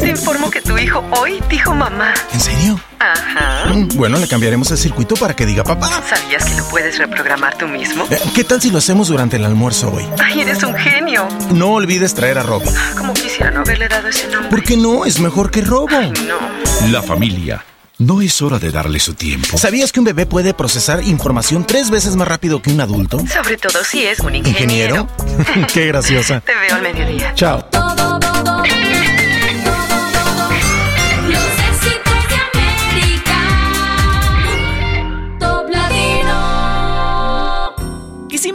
Te informo que tu hijo hoy dijo mamá. ¿En serio? Ajá. Mm, Bueno, le cambiaremos el circuito para que diga papá. ¿Sabías que lo puedes reprogramar tú mismo? Eh, ¿Qué tal si lo hacemos durante el almuerzo hoy? Ay, eres un genio. No olvides traer a Robbie. Como quisiera no haberle dado ese nombre. ¿Por qué no? Es mejor que Robo. No. La familia. No es hora de darle su tiempo. ¿Sabías que un bebé puede procesar información tres veces más rápido que un adulto? Sobre todo si es un ingeniero. ¿Ingeniero? qué graciosa. Te veo al mediodía. Chao.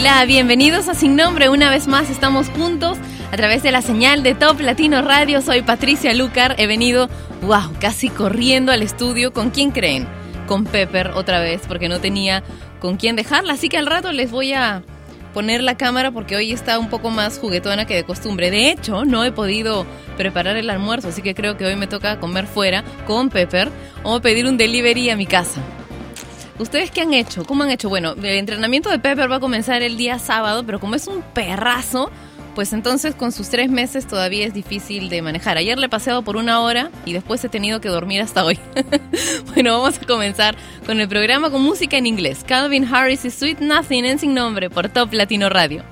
Hola, bienvenidos a Sin Nombre. Una vez más estamos juntos a través de la señal de Top Latino Radio. Soy Patricia Lucar. He venido, wow, casi corriendo al estudio. ¿Con quién creen? Con Pepper otra vez, porque no tenía con quién dejarla. Así que al rato les voy a poner la cámara porque hoy está un poco más juguetona que de costumbre. De hecho, no he podido preparar el almuerzo, así que creo que hoy me toca comer fuera con Pepper o pedir un delivery a mi casa. ¿Ustedes qué han hecho? ¿Cómo han hecho? Bueno, el entrenamiento de Pepper va a comenzar el día sábado, pero como es un perrazo, pues entonces con sus tres meses todavía es difícil de manejar. Ayer le he paseado por una hora y después he tenido que dormir hasta hoy. bueno, vamos a comenzar con el programa con música en inglés. Calvin Harris y Sweet Nothing en Sin Nombre por Top Latino Radio.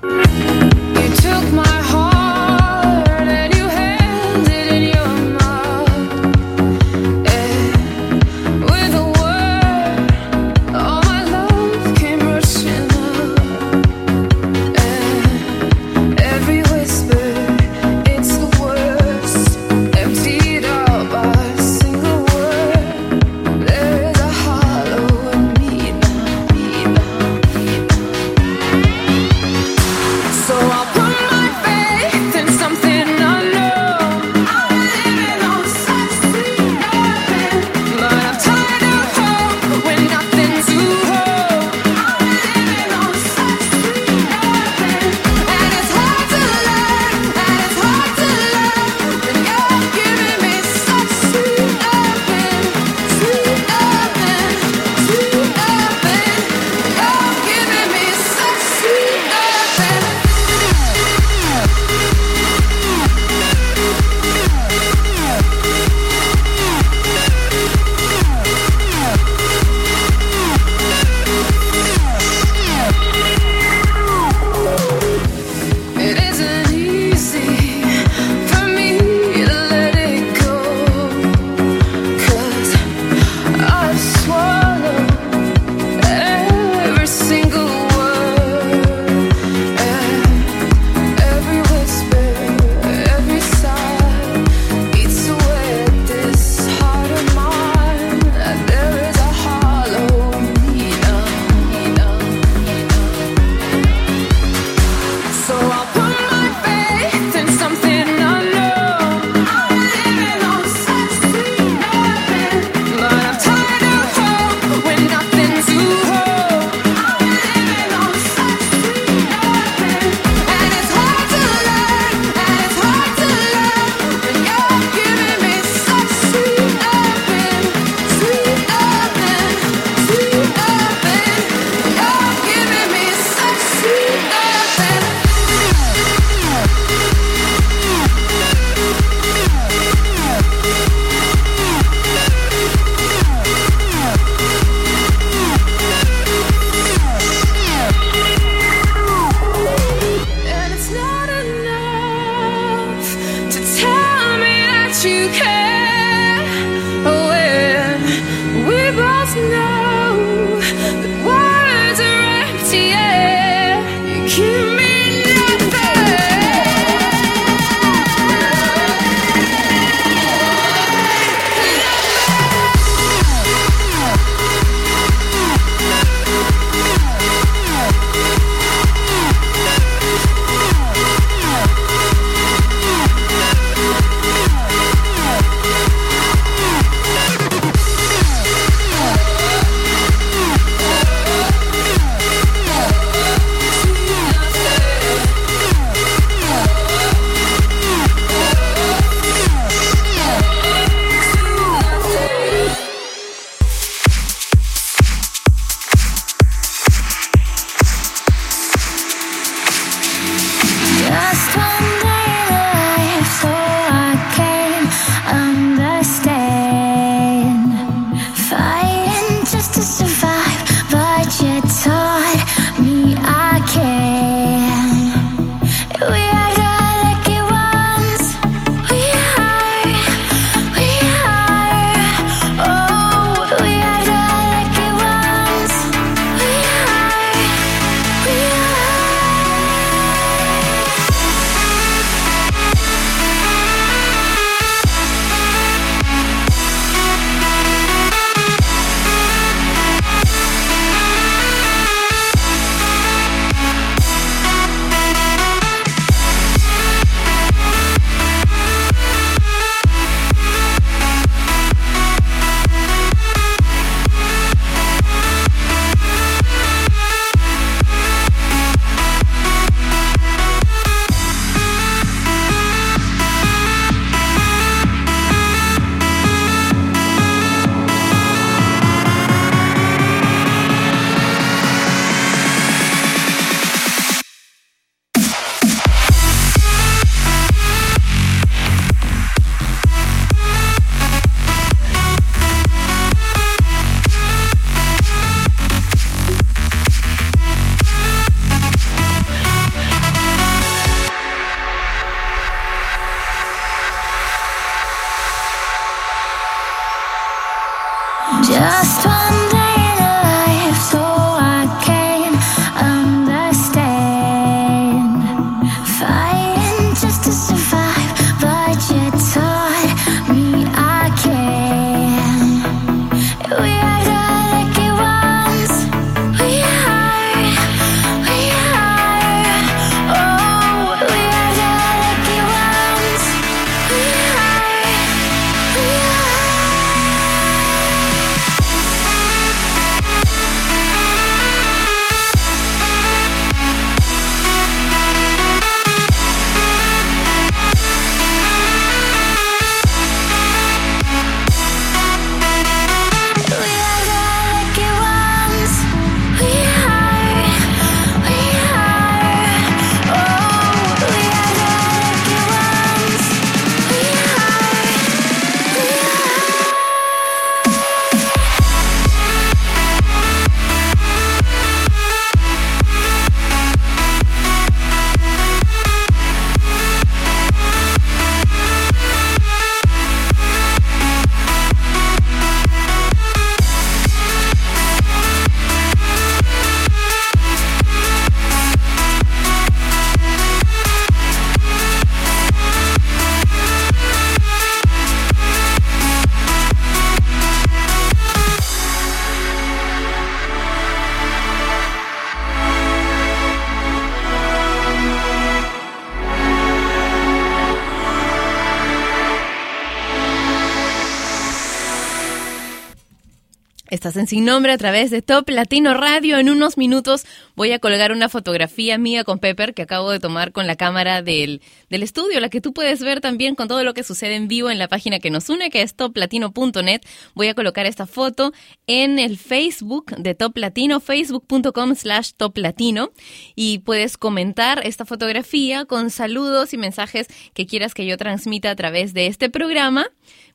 En Sin Nombre a través de Top Latino Radio. En unos minutos voy a colgar una fotografía mía con Pepper que acabo de tomar con la cámara del, del estudio, la que tú puedes ver también con todo lo que sucede en vivo en la página que nos une, que es toplatino.net. Voy a colocar esta foto en el Facebook de Top Latino, facebook.com slash toplatino. Y puedes comentar esta fotografía con saludos y mensajes que quieras que yo transmita a través de este programa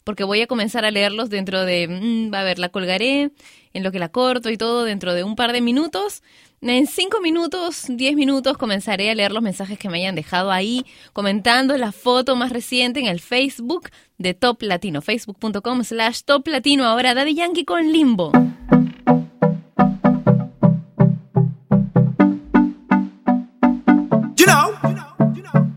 porque voy a comenzar a leerlos dentro de, mm, a ver, la colgaré en lo que la corto y todo dentro de un par de minutos. En cinco minutos, diez minutos comenzaré a leer los mensajes que me hayan dejado ahí, comentando la foto más reciente en el Facebook de Top Latino, facebook.com slash Top Latino. Ahora Daddy Yankee con Limbo. You know. Masivo.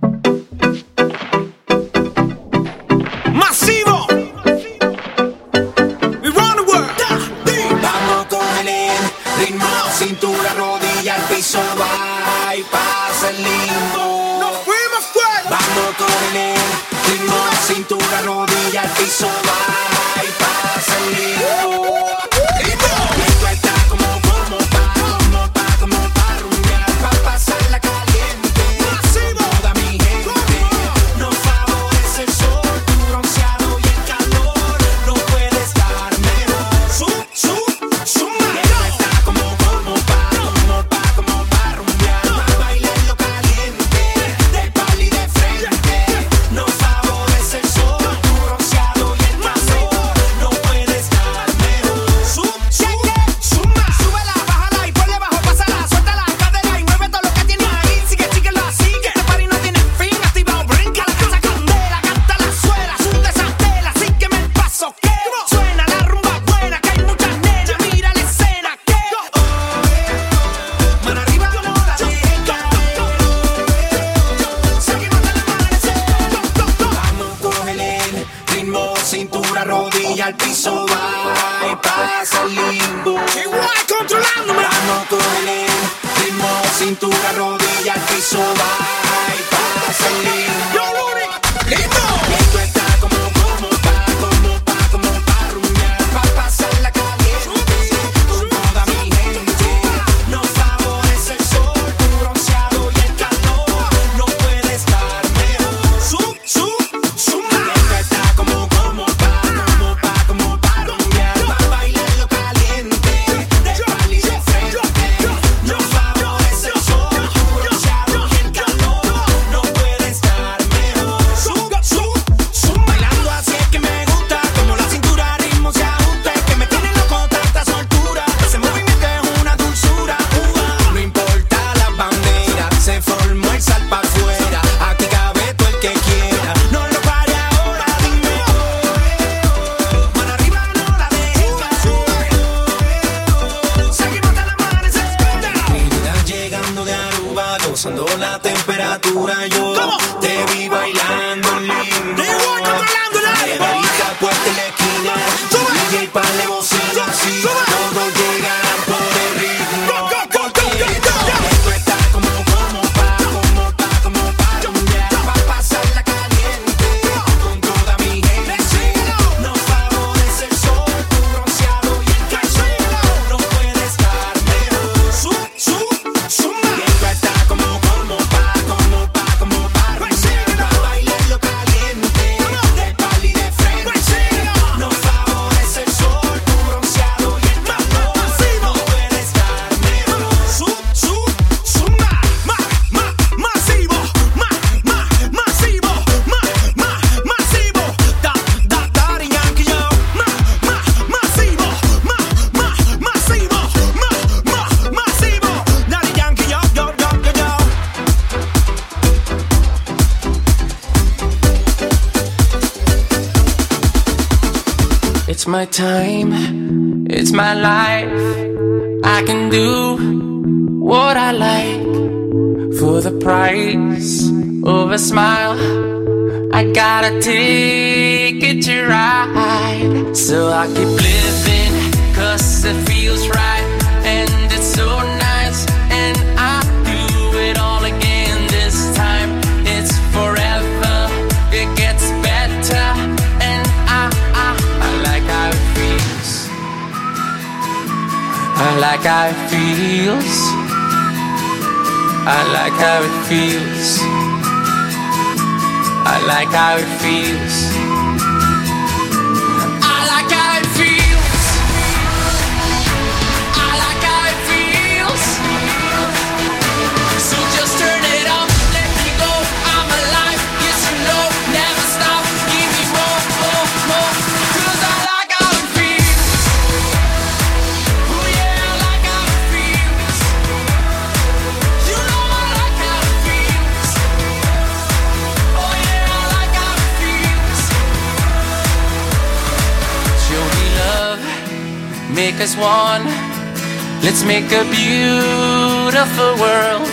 Make a beautiful world.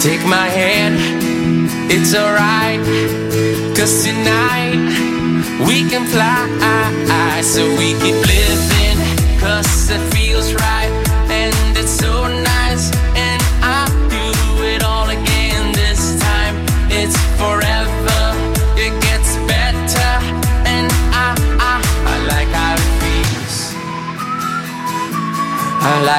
Take my hand, it's alright. Cause tonight we can fly.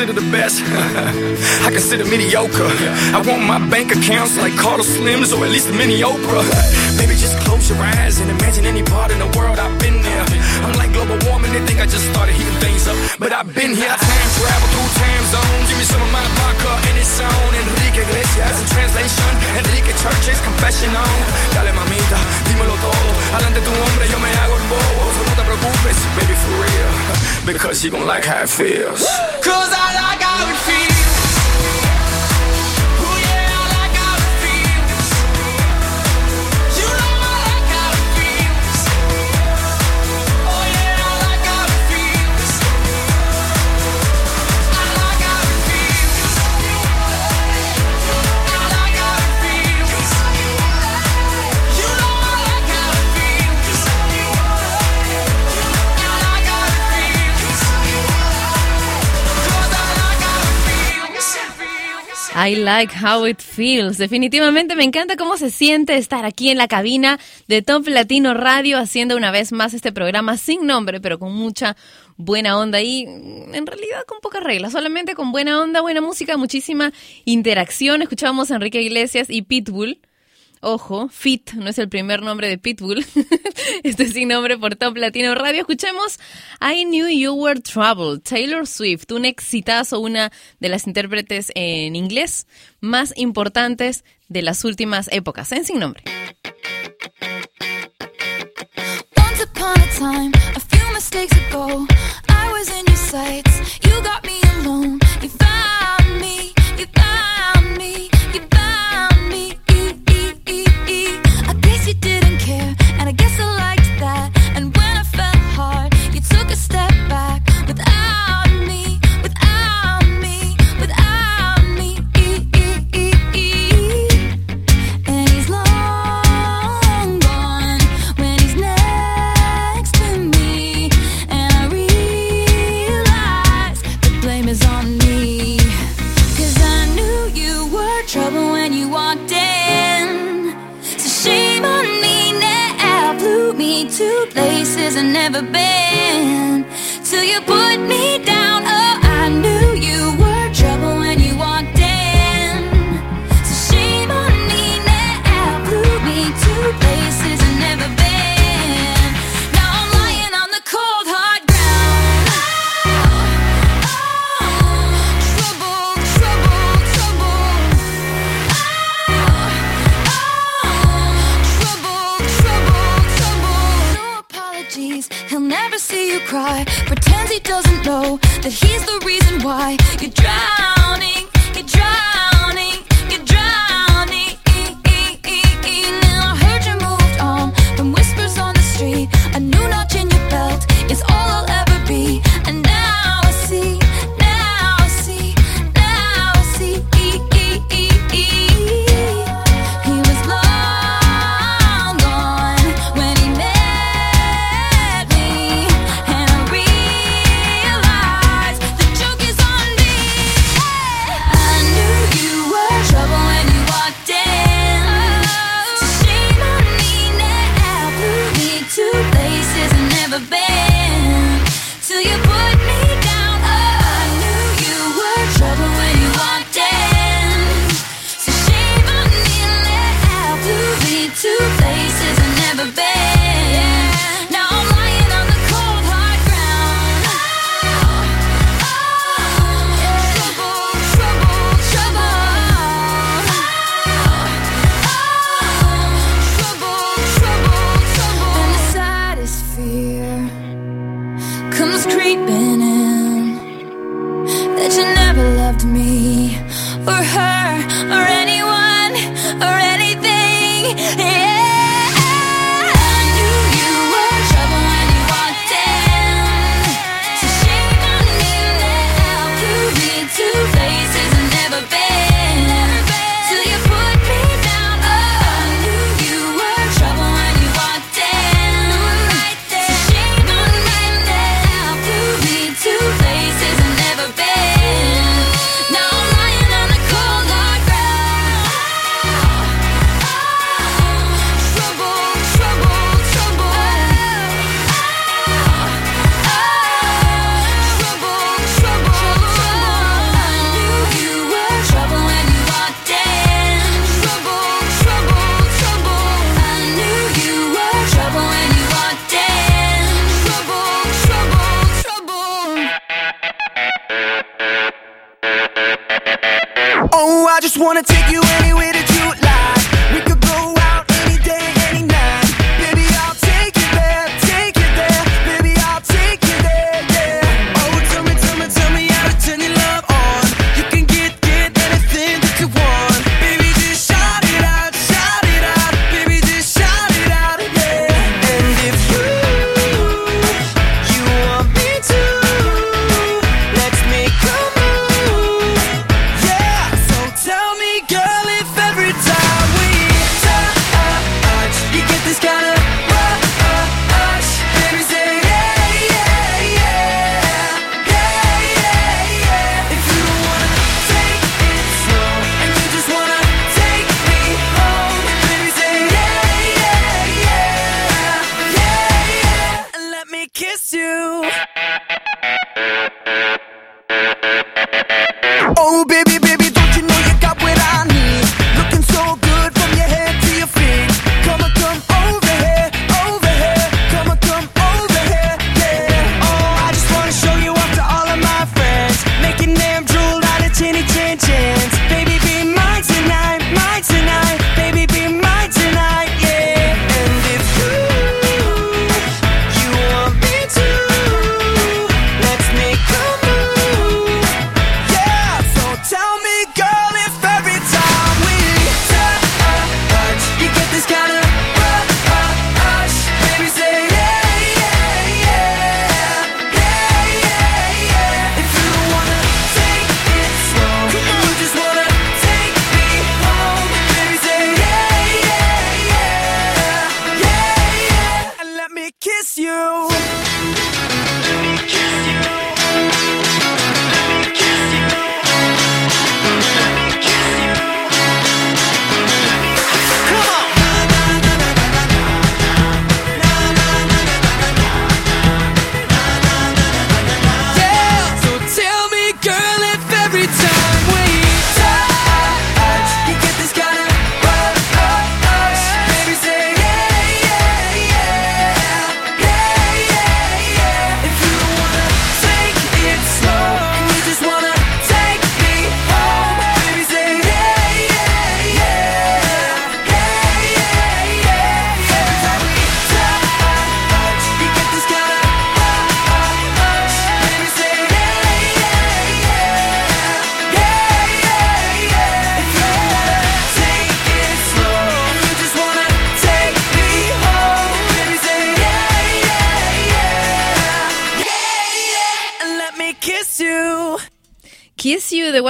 consider the best? I consider mediocre. I want my bank accounts like Carlos Slims or at least a mini Oprah. Maybe just close your eyes and imagine any part in the world I've been there. Global warming, they think I just started heating things up. But I've been here, I time travel through time zones. Give me some of my vodka and it's on. Enrique Iglesias in translation. Enrique Church's confession on. Dale mamita, dímelo todo. Adelante tu hombre, yo me hago el bobo. So no te preocupes, baby, for real. Because you gon' like how it feels. Cause I like how it feels. I like how it feels. Definitivamente me encanta cómo se siente estar aquí en la cabina de Top Latino Radio haciendo una vez más este programa sin nombre, pero con mucha buena onda y mm, en realidad con pocas reglas, solamente con buena onda, buena música, muchísima interacción. Escuchábamos a Enrique Iglesias y Pitbull. Ojo, Fit no es el primer nombre de Pitbull. este es sin nombre por Top Latino Radio. Escuchemos I Knew You Were Trouble, Taylor Swift, un exitazo, una de las intérpretes en inglés más importantes de las últimas épocas, en sin nombre. Once never been. Till you put me cry. Pretends he doesn't know that he's the reason why you drown. you.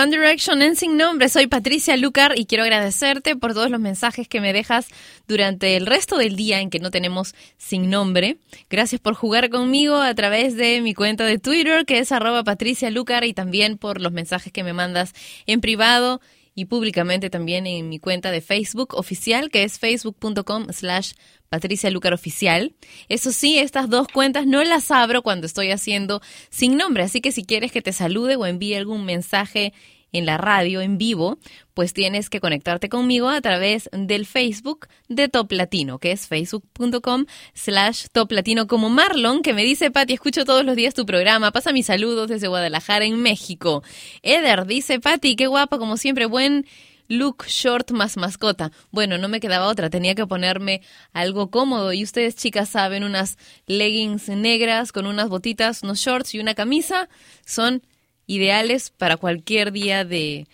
One Direction en Sin Nombre. Soy Patricia Lucar y quiero agradecerte por todos los mensajes que me dejas durante el resto del día en que no tenemos Sin Nombre. Gracias por jugar conmigo a través de mi cuenta de Twitter que es arroba Patricia Lucar y también por los mensajes que me mandas en privado y públicamente también en mi cuenta de Facebook oficial, que es facebook.com slash Patricia Lucar Oficial. Eso sí, estas dos cuentas no las abro cuando estoy haciendo sin nombre, así que si quieres que te salude o envíe algún mensaje en la radio en vivo, pues tienes que conectarte conmigo a través del Facebook de Top Latino, que es facebook.com slash Top Latino como Marlon, que me dice, Pati, escucho todos los días tu programa, pasa mis saludos desde Guadalajara en México. Eder dice, Pati, qué guapa, como siempre, buen look short más mascota. Bueno, no me quedaba otra, tenía que ponerme algo cómodo y ustedes chicas saben, unas leggings negras con unas botitas, unos shorts y una camisa son ideales para cualquier día de,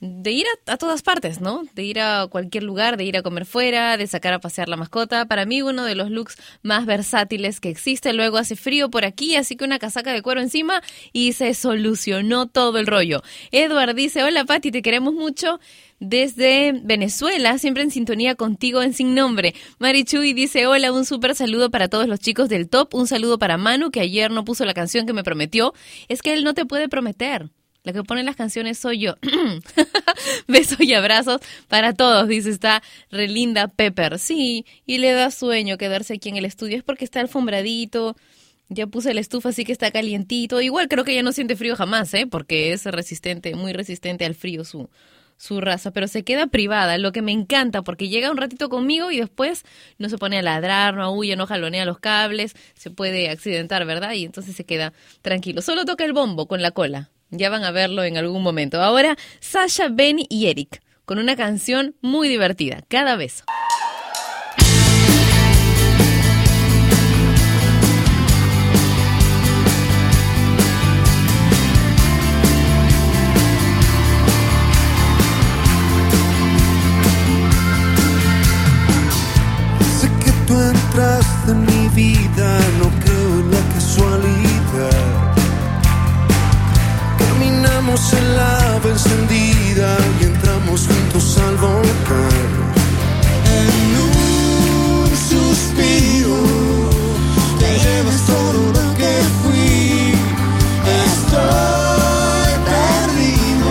de ir a, todas partes, ¿no? De ir a cualquier lugar, de ir a comer fuera, de sacar a pasear la mascota. Para mí uno de los looks más versátiles que existe. Luego hace frío por aquí, así que una casaca de cuero encima y se solucionó todo el rollo. Edward dice, hola Patti, te queremos mucho desde Venezuela, siempre en sintonía contigo en Sin Nombre. Marichuy dice, hola, un súper saludo para todos los chicos del top, un saludo para Manu, que ayer no puso la canción que me prometió. Es que él no te puede prometer. La que pone las canciones soy yo. Besos y abrazos para todos, dice, está relinda Pepper. Sí, y le da sueño quedarse aquí en el estudio, es porque está alfombradito. Ya puse la estufa, así que está calientito. Igual creo que ya no siente frío jamás, ¿eh? Porque es resistente, muy resistente al frío su, su raza, pero se queda privada, lo que me encanta, porque llega un ratito conmigo y después no se pone a ladrar, no aúlla, no jalonea los cables, se puede accidentar, ¿verdad? Y entonces se queda tranquilo. Solo toca el bombo con la cola. Ya van a verlo en algún momento. Ahora, Sasha, Benny y Eric, con una canción muy divertida, Cada beso. Sé que tú entraste en mi vida, no creo en la casualidad. Caminamos en la ave encendida y entramos juntos al volcán. En un suspiro te llevas todo lo que fui. Estoy perdido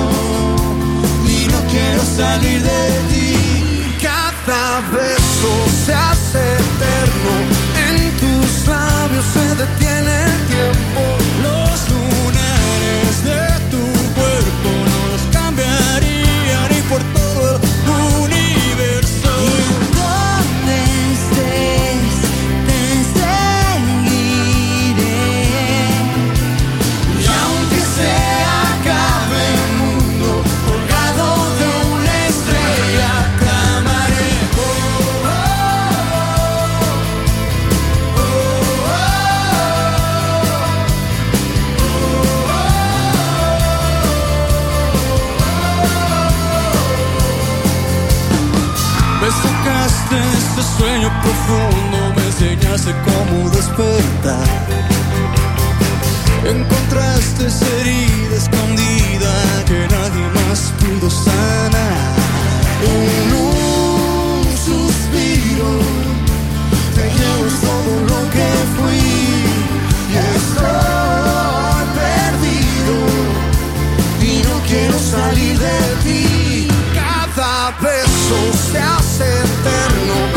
y no quiero salir de ti. Cada beso se hace eterno. En tus labios se detiene despertar. Encontraste esa herida escondida que nadie más pudo sanar. En un suspiro te llevo todo lo que fui y estoy perdido y no quiero salir de ti. Cada beso se hace eterno,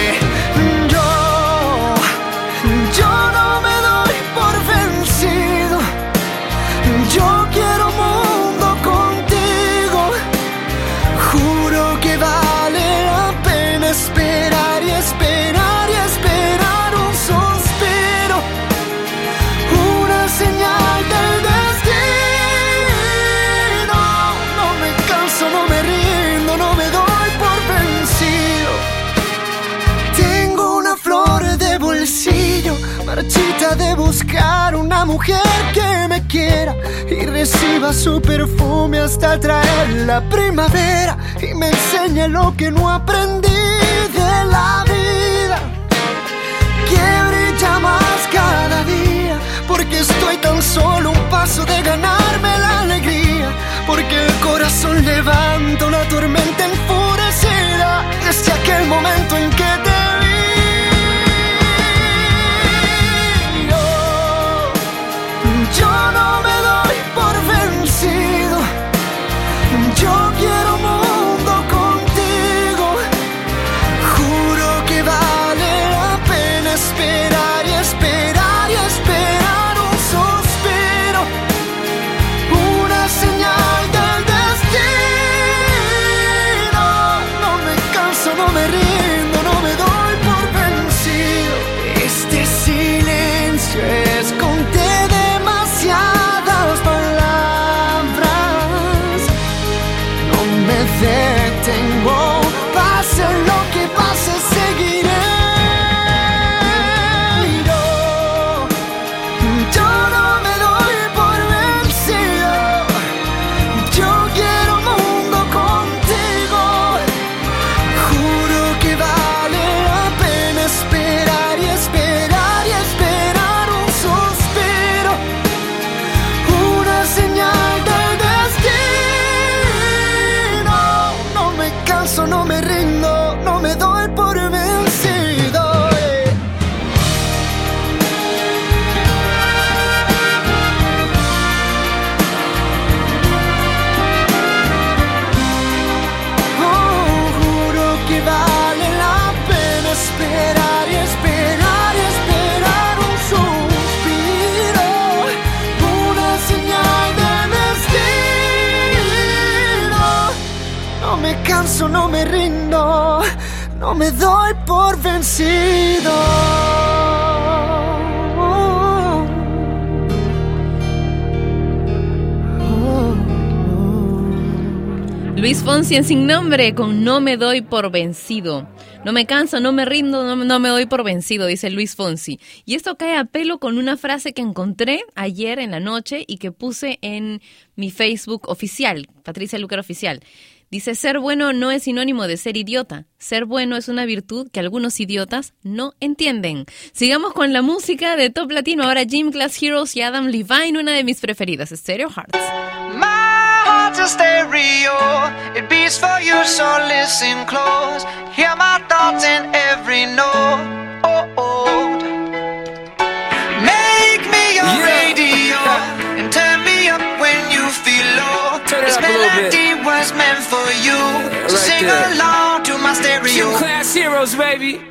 De buscar una mujer que me quiera y reciba su perfume hasta traer la primavera y me enseñe lo que no aprendí de la vida. Que brilla más cada día, porque estoy tan solo un paso de ganarme la alegría, porque el corazón levanta una tormenta enfurecida desde aquel momento en que te me doy por vencido. Luis Fonsi en Sin Nombre con No me doy por vencido. No me canso, no me rindo, no, no me doy por vencido, dice Luis Fonsi. Y esto cae a pelo con una frase que encontré ayer en la noche y que puse en mi Facebook oficial, Patricia Lucar Oficial. Dice, ser bueno no es sinónimo de ser idiota. Ser bueno es una virtud que algunos idiotas no entienden. Sigamos con la música de Top Latino. Ahora Gym Class Heroes y Adam Levine, una de mis preferidas, Stereo Hearts. My heart's a stereo. It beats for you, so listen close. Hear my thoughts in every note. Make me your radio and turn me up when you feel low. Turn it this up a little bit. was meant for you. So right sing there. along to my stereo. Gym class heroes, baby.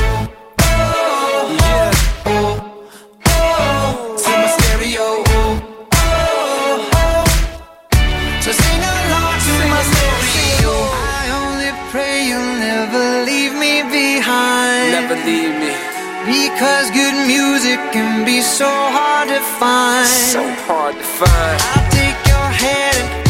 so hard to find. So hard to find. I'll take your hand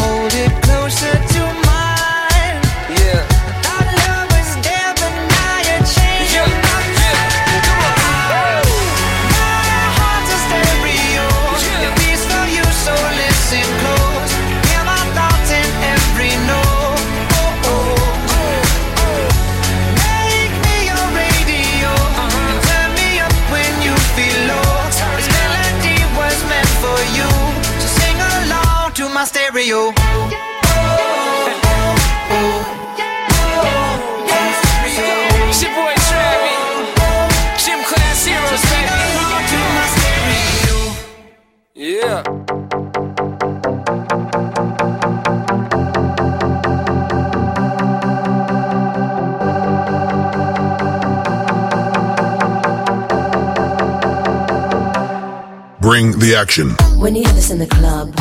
Bring the action. When you hear this in the club,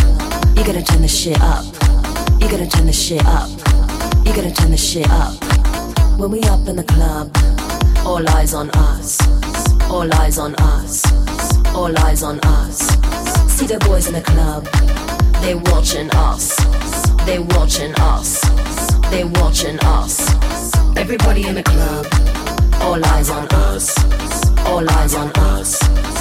you gotta turn the shit up. You gotta turn the shit up. You gotta turn the shit up. When we up in the club, all eyes on us. All eyes on us. All eyes on us. See the boys in the club, they watching us. They watching us. They watching us. Everybody in the club, all eyes on us. All eyes on us.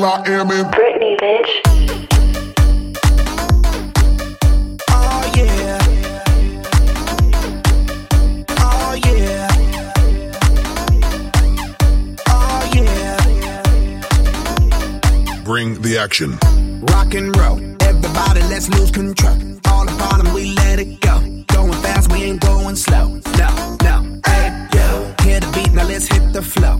with Will I Am in Britney, bitch. Oh yeah. Oh yeah. Oh yeah. Bring the action. Rock and roll. Everybody, let's lose control. All the bottom, we let it go. Going fast, we ain't going slow. No, no. Hey, yo. Hear the beat, now let's hit the flow.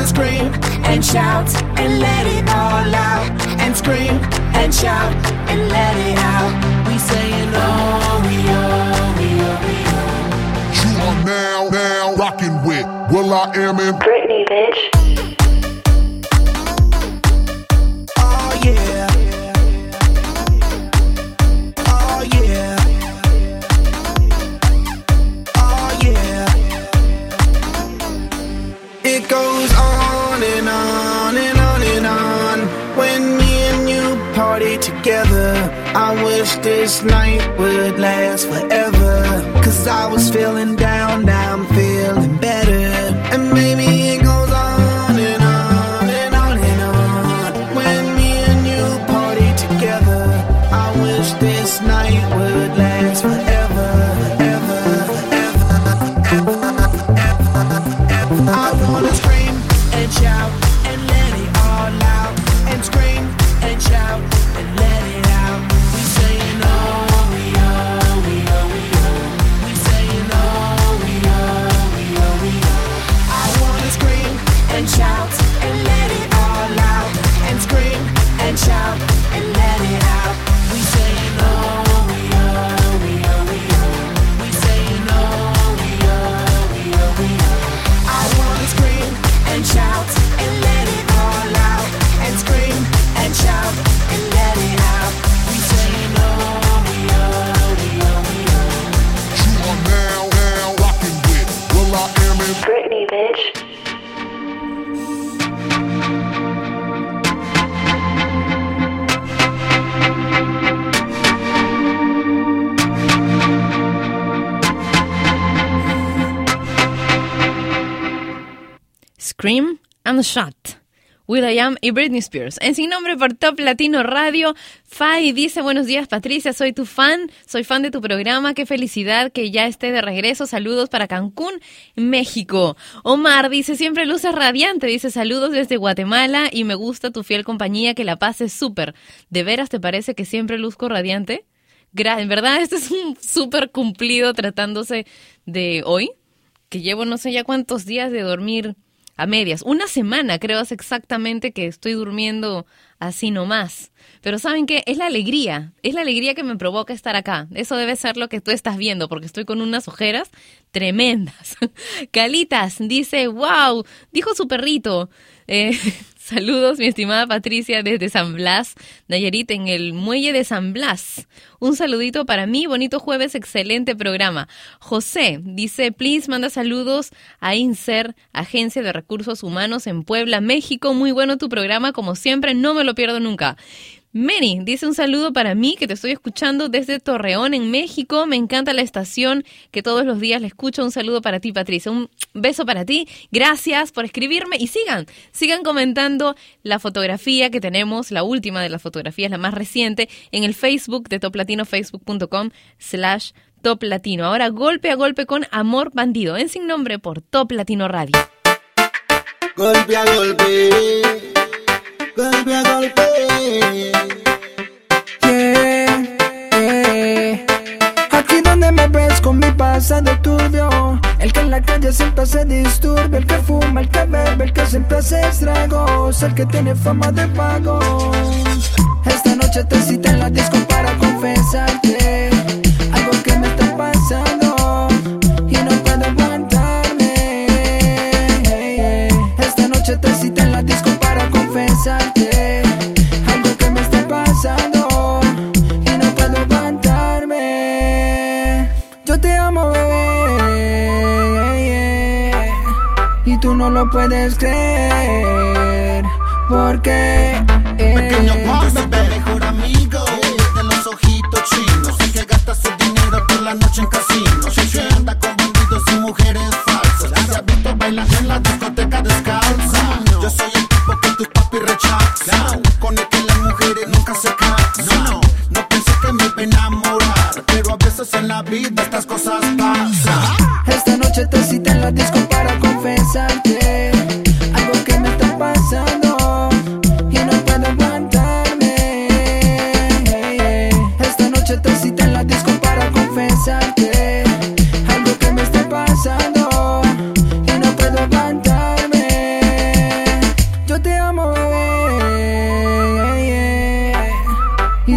I wanna scream and shout and let it all out. And scream and shout and let it out. We saying oh, we oh, we oh, we oh. You are now, now rocking with Will I Am in Britney, bitch. This night would last forever. Cause I was feeling down, now I'm feeling better. And maybe Scream and Shot. Will.i.am y Britney Spears. En sin nombre por Top Latino Radio, Fai dice, buenos días Patricia, soy tu fan, soy fan de tu programa, qué felicidad que ya esté de regreso, saludos para Cancún, México. Omar dice, siempre luces radiante, dice, saludos desde Guatemala y me gusta tu fiel compañía, que la pases súper. ¿De veras te parece que siempre luzco radiante? En verdad, este es un súper cumplido tratándose de hoy, que llevo no sé ya cuántos días de dormir a medias. Una semana creo es exactamente que estoy durmiendo así nomás. Pero ¿saben qué? Es la alegría. Es la alegría que me provoca estar acá. Eso debe ser lo que tú estás viendo, porque estoy con unas ojeras tremendas. Calitas dice, wow, dijo su perrito. Eh, saludos, mi estimada Patricia, desde San Blas, Nayarit, en el muelle de San Blas. Un saludito para mí, bonito jueves, excelente programa. José dice, please, manda saludos a INSER, Agencia de Recursos Humanos en Puebla, México. Muy bueno tu programa, como siempre, no me lo pierdo nunca. Mary dice un saludo para mí que te estoy escuchando desde Torreón en México. Me encanta la estación que todos los días le escucho. Un saludo para ti, Patricia. Un beso para ti. Gracias por escribirme y sigan, sigan comentando la fotografía que tenemos, la última de las fotografías, la más reciente, en el Facebook de Top Latino, facebook.com slash Top Latino. Ahora golpe a golpe con Amor Bandido, en sin nombre por Top Latino Radio. Golpe a golpe, golpe a golpe. Aquí donde me ves con mi pasado turbio. El que en la calle siempre se disturbe El que fuma, el que bebe, el que siempre hace estragos. El que tiene fama de vago Esta noche te cité en la disco para confesarte lo puedes creer, porque Pequeño boss, mi mejor amigo. De los ojitos chinos. El que gasta su dinero por la noche en casinos El que anda con bandidos y mujeres falsas. Se ha visto bailando en la discoteca descalza. Yo soy el tipo que tus papi rechazan Con el que las mujeres nunca se casan. No, no pensé que me iba a enamorar Pero a veces en la vida estas cosas pasan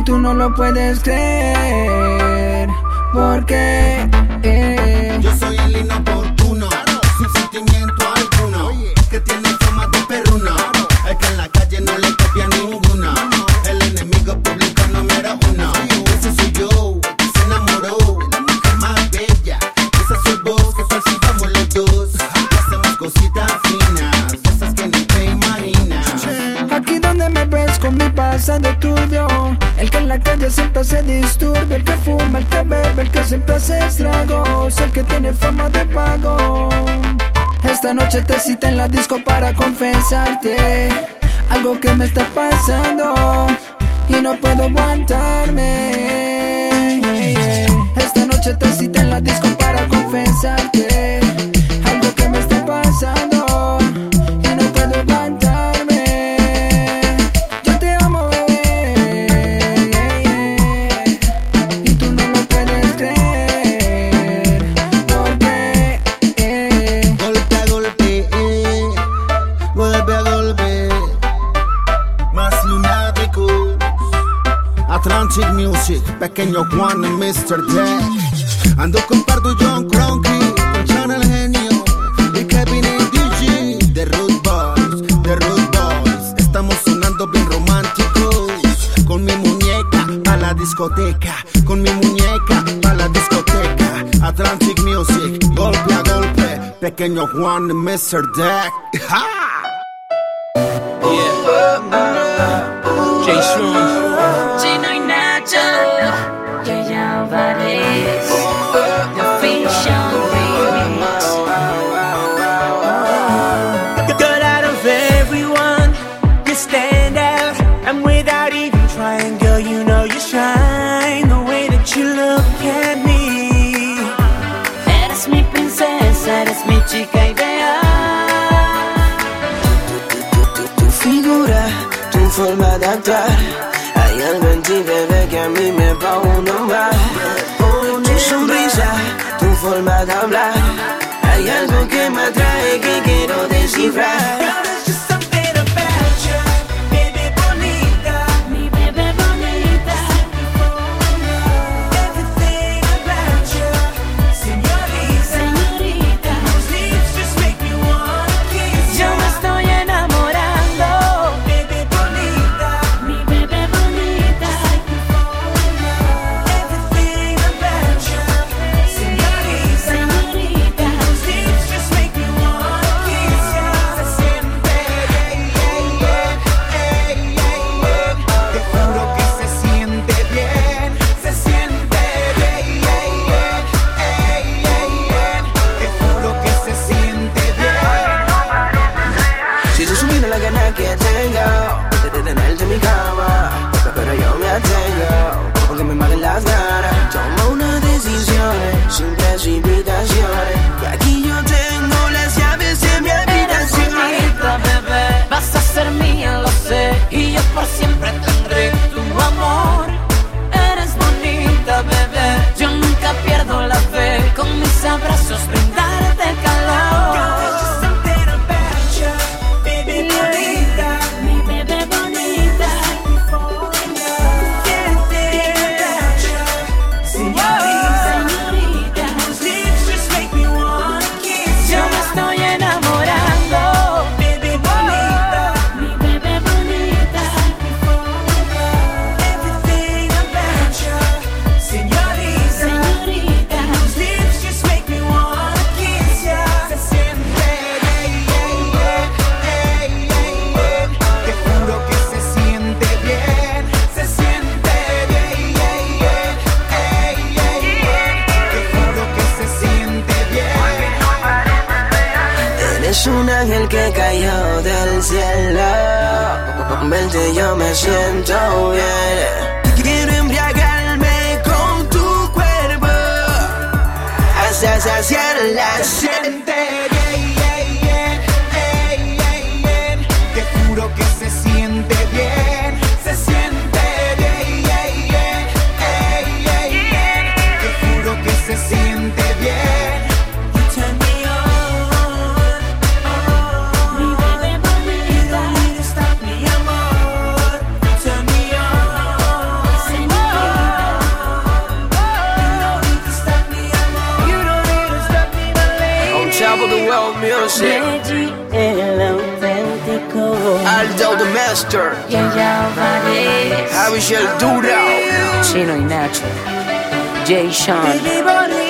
tú no lo puedes creer. Porque calle siempre se disturbe El que fuma, el que bebe, el que siempre hace estragos El que tiene fama de pago. Esta noche te cita en la disco para confesarte Algo que me está pasando Y no puedo aguantarme. Esta noche te cita en la disco para confesarte Algo que me está pasando pequeño Juan y Mr. Jack. Ando con Pardo John Cronky, con Sean el genio y Kevin y DG. The Root Boys, The Root Boys. Estamos sonando bien románticos. Con mi muñeca a la discoteca, con mi muñeca a la discoteca. Atlantic Music, golpe a golpe. Pequeño Juan y Mr. Jack. ¡Ja! Yeah. a mí me va uno más. Hoy tu sonrisa, tu forma de hablar. Hay algo que me atrae que quiero descifrar. Lester. Yaya Alvarez. Javier Dura. Chino y Nacho. Jay Sean.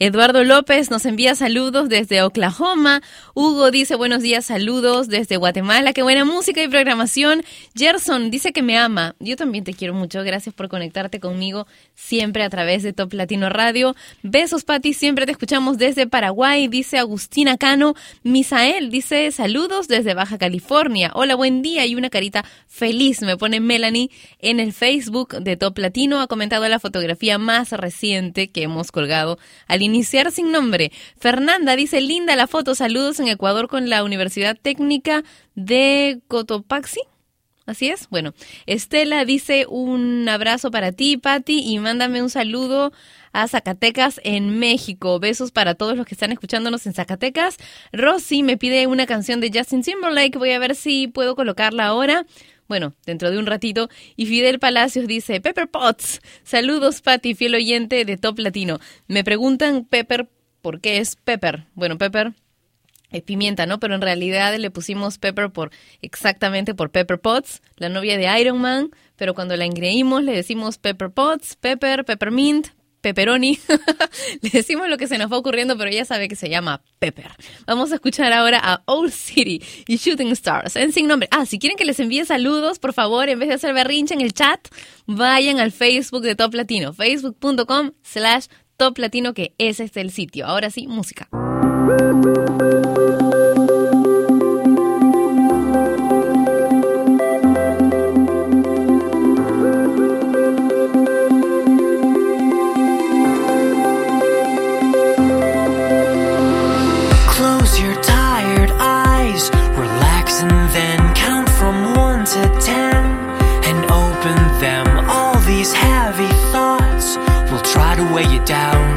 Eduardo López nos envía saludos desde Oklahoma. Hugo dice buenos días, saludos desde Guatemala. Qué buena música y programación. Gerson dice que me ama. Yo también te quiero mucho. Gracias por conectarte conmigo siempre a través de Top Latino Radio. Besos, Pati. Siempre te escuchamos desde Paraguay. Dice Agustina Cano. Misael dice saludos desde Baja California. Hola, buen día. Y una carita feliz me pone Melanie en el Facebook de Top Latino. Ha comentado la fotografía más reciente que hemos colgado al iniciar sin nombre. Fernanda dice, linda la foto, saludos en Ecuador con la Universidad Técnica de Cotopaxi. Así es. Bueno, Estela dice un abrazo para ti, Patti, y mándame un saludo a Zacatecas en México. Besos para todos los que están escuchándonos en Zacatecas. Rosy me pide una canción de Justin Timberlake. Voy a ver si puedo colocarla ahora. Bueno, dentro de un ratito. Y Fidel Palacios dice, Pepper Potts. Saludos, Patti, fiel oyente de Top Latino. Me preguntan, Pepper, ¿por qué es Pepper? Bueno, Pepper es pimienta, ¿no? Pero en realidad le pusimos Pepper por exactamente por Pepper Potts, la novia de Iron Man. Pero cuando la engreímos le decimos Pepper Potts, Pepper, Peppermint, Pepperoni. Le decimos lo que se nos va ocurriendo, pero ella sabe que se llama Pepper. Vamos a escuchar ahora a Old City y Shooting Stars en sin nombre. Ah, si quieren que les envíe saludos, por favor, en vez de hacer berrinche en el chat, vayan al Facebook de Top Latino, facebook.com slash Top Latino, que ese es el sitio. Ahora sí, música. Down,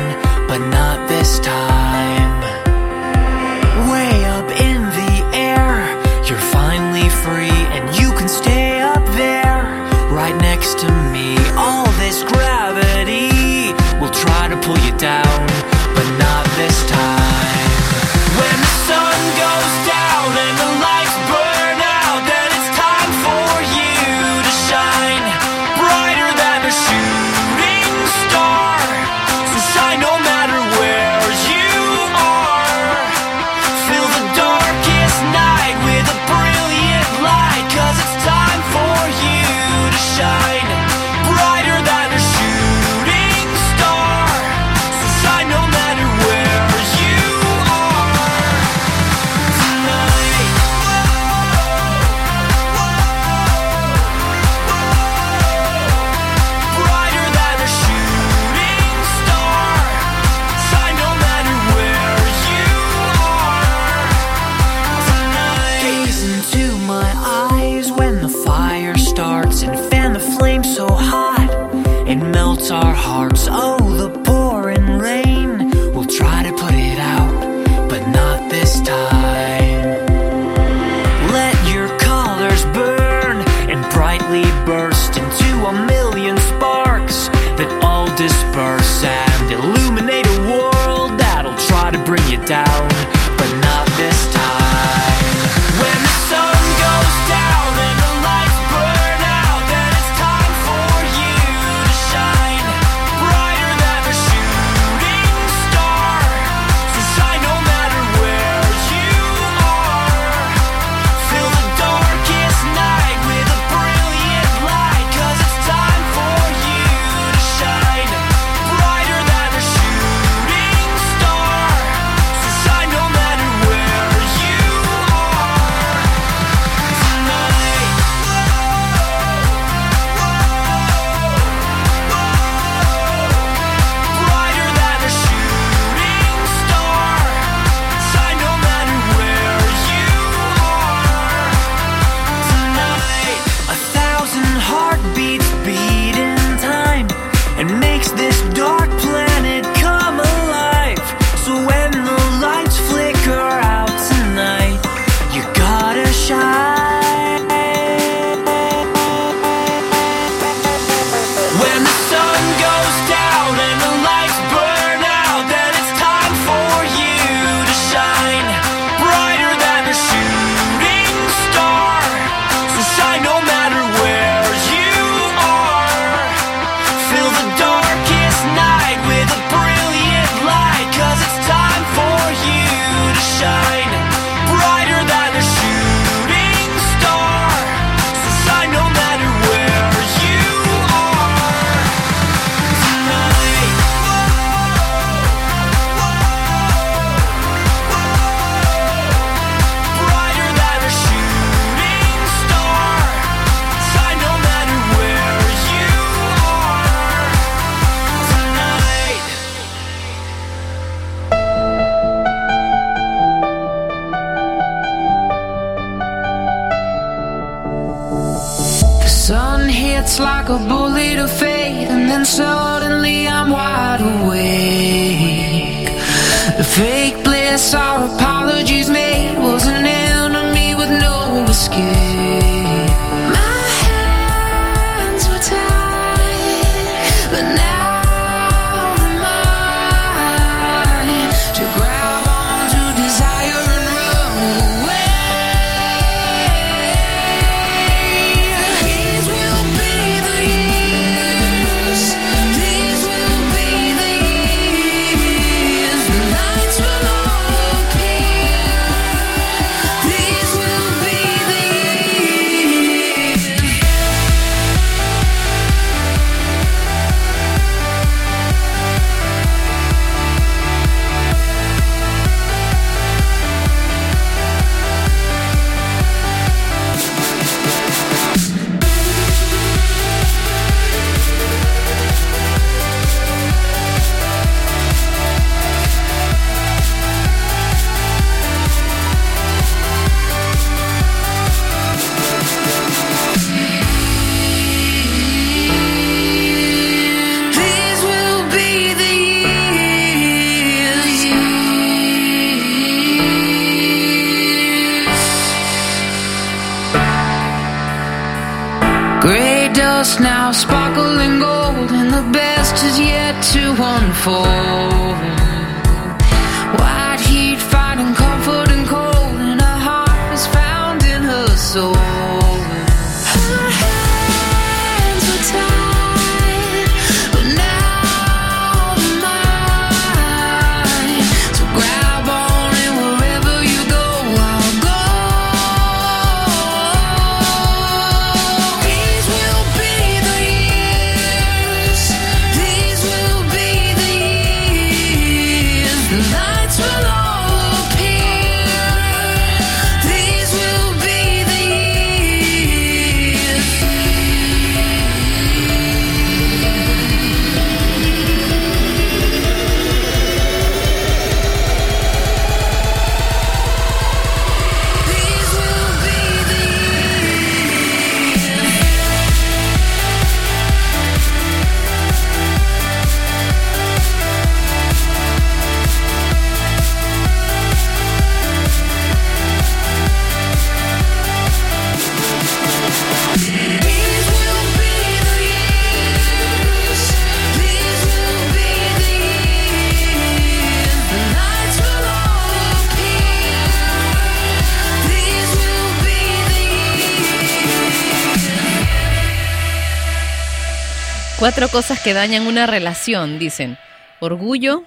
Cuatro cosas que dañan una relación, dicen. Orgullo,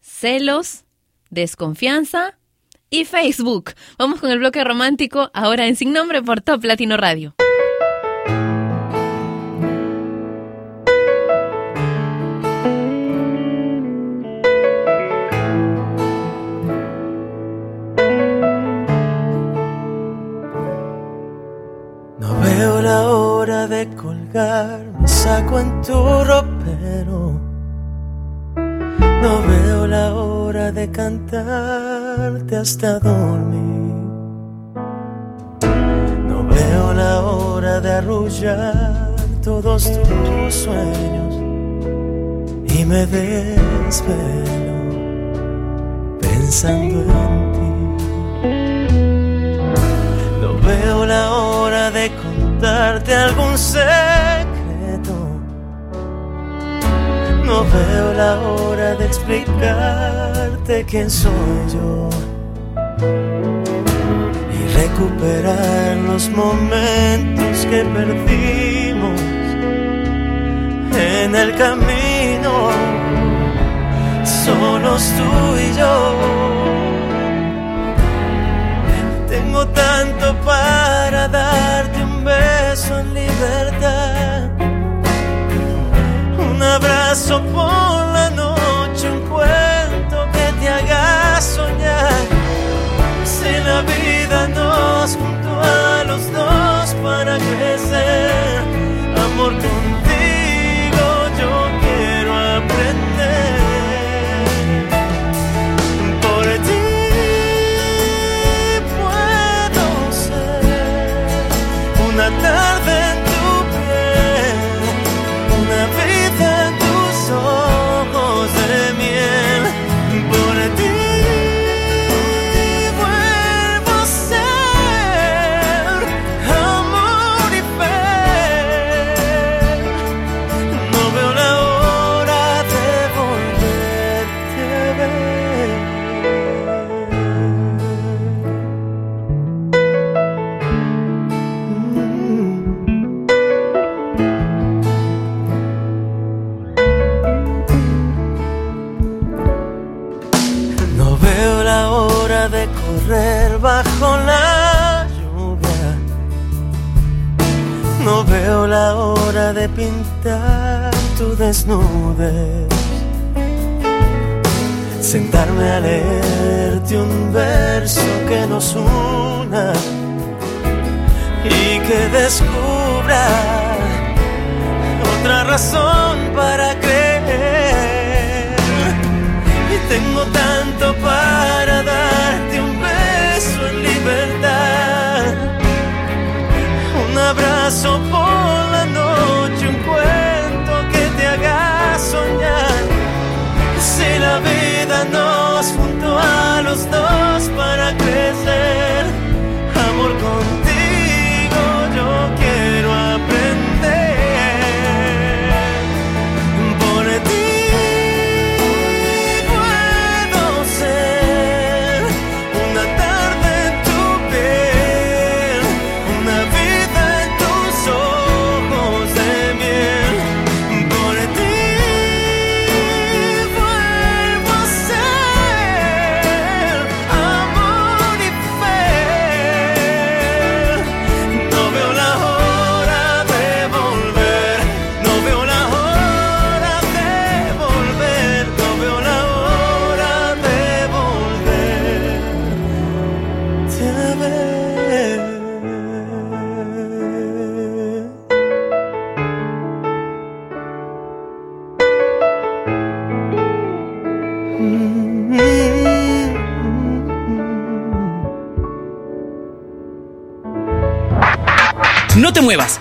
celos, desconfianza y Facebook. Vamos con el bloque romántico ahora en Sin Nombre por Top Latino Radio. No veo la hora de colgar saco en tu ropero. No veo la hora de cantarte hasta dormir. No veo la hora de arrullar todos tus sueños. Y me desvelo pensando en ti. No veo la hora de contarte algún secreto. No veo la hora de explicarte quién soy yo. Y recuperar los momentos que perdimos en el camino. Solos tú y yo. Tengo tanto para darte un beso en libertad. Abrazo por la noche, un cuento que te haga soñar. Si la vida nos juntó a los dos para crecer, amor contigo de pintar tu desnudez. Sentarme a leerte un verso que nos una y que descubra otra razón para creer. Y tengo tanto para darte un beso en libertad, un abrazo por la noche, soñar. Si la vida nos juntó a los dos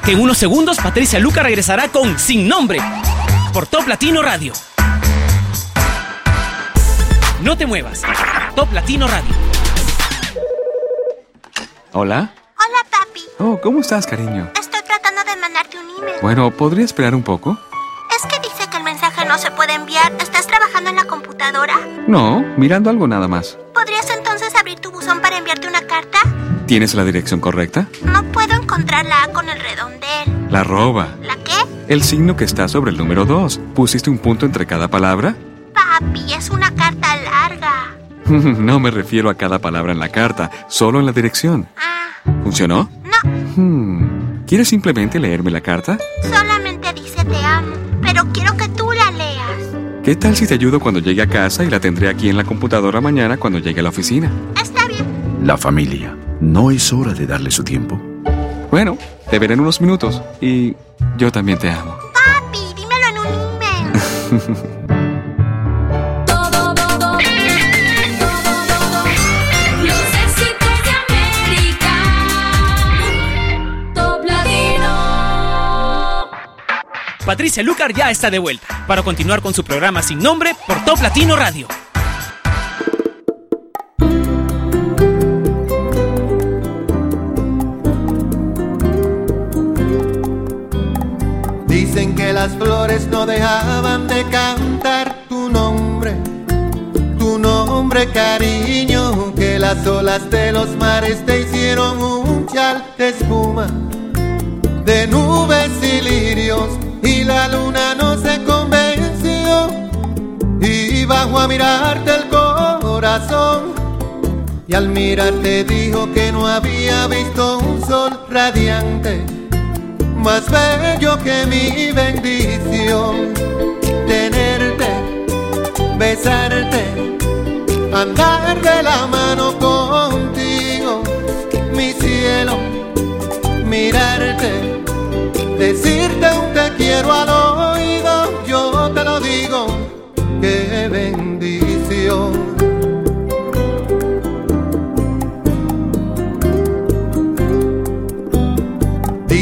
que en unos segundos Patricia Luca regresará con Sin Nombre por Top Latino Radio. No te muevas, Top Latino Radio. Hola. Hola, papi. Oh, ¿cómo estás, cariño? Estoy tratando de mandarte un email. Bueno, ¿podría esperar un poco? Es que dice que el mensaje no se puede enviar. ¿Estás trabajando en la computadora? No, mirando algo nada más. ¿Podrías entonces abrir tu buzón para enviarte una carta? ¿Tienes la dirección correcta? No encontrar la A con el redondel. La arroba. ¿La qué? El signo que está sobre el número 2. ¿Pusiste un punto entre cada palabra? Papi, es una carta larga. no me refiero a cada palabra en la carta, solo en la dirección. ¿Funcionó? No, Hmm. ¿Quieres simplemente leerme la carta? solamente dice te amo. Pero quiero que tú la leas. ¿Qué tal si te ayudo cuando llegue a casa y la tendré aquí en la computadora mañana cuando llegue a la oficina? Está bien. La familia. ¿No es hora de darle su tiempo? Bueno, te veré en unos minutos y yo también te amo. Papi, dímelo en un email. Los éxitos de América. Top Latino. Patricia Lucar ya está de vuelta para continuar con su programa Sin Nombre por Top Latino Radio. Las flores no dejaban de cantar tu nombre, tu nombre cariño, que las olas de los mares te hicieron un chal de espuma, de nubes y lirios, y la luna no se convenció, y bajó a mirarte el corazón, y al mirarte dijo que no había visto un sol radiante más bello que mi bendición. Tenerte, besarte, andar de la mano contigo, mi cielo, mirarte, decirte un te quiero oído,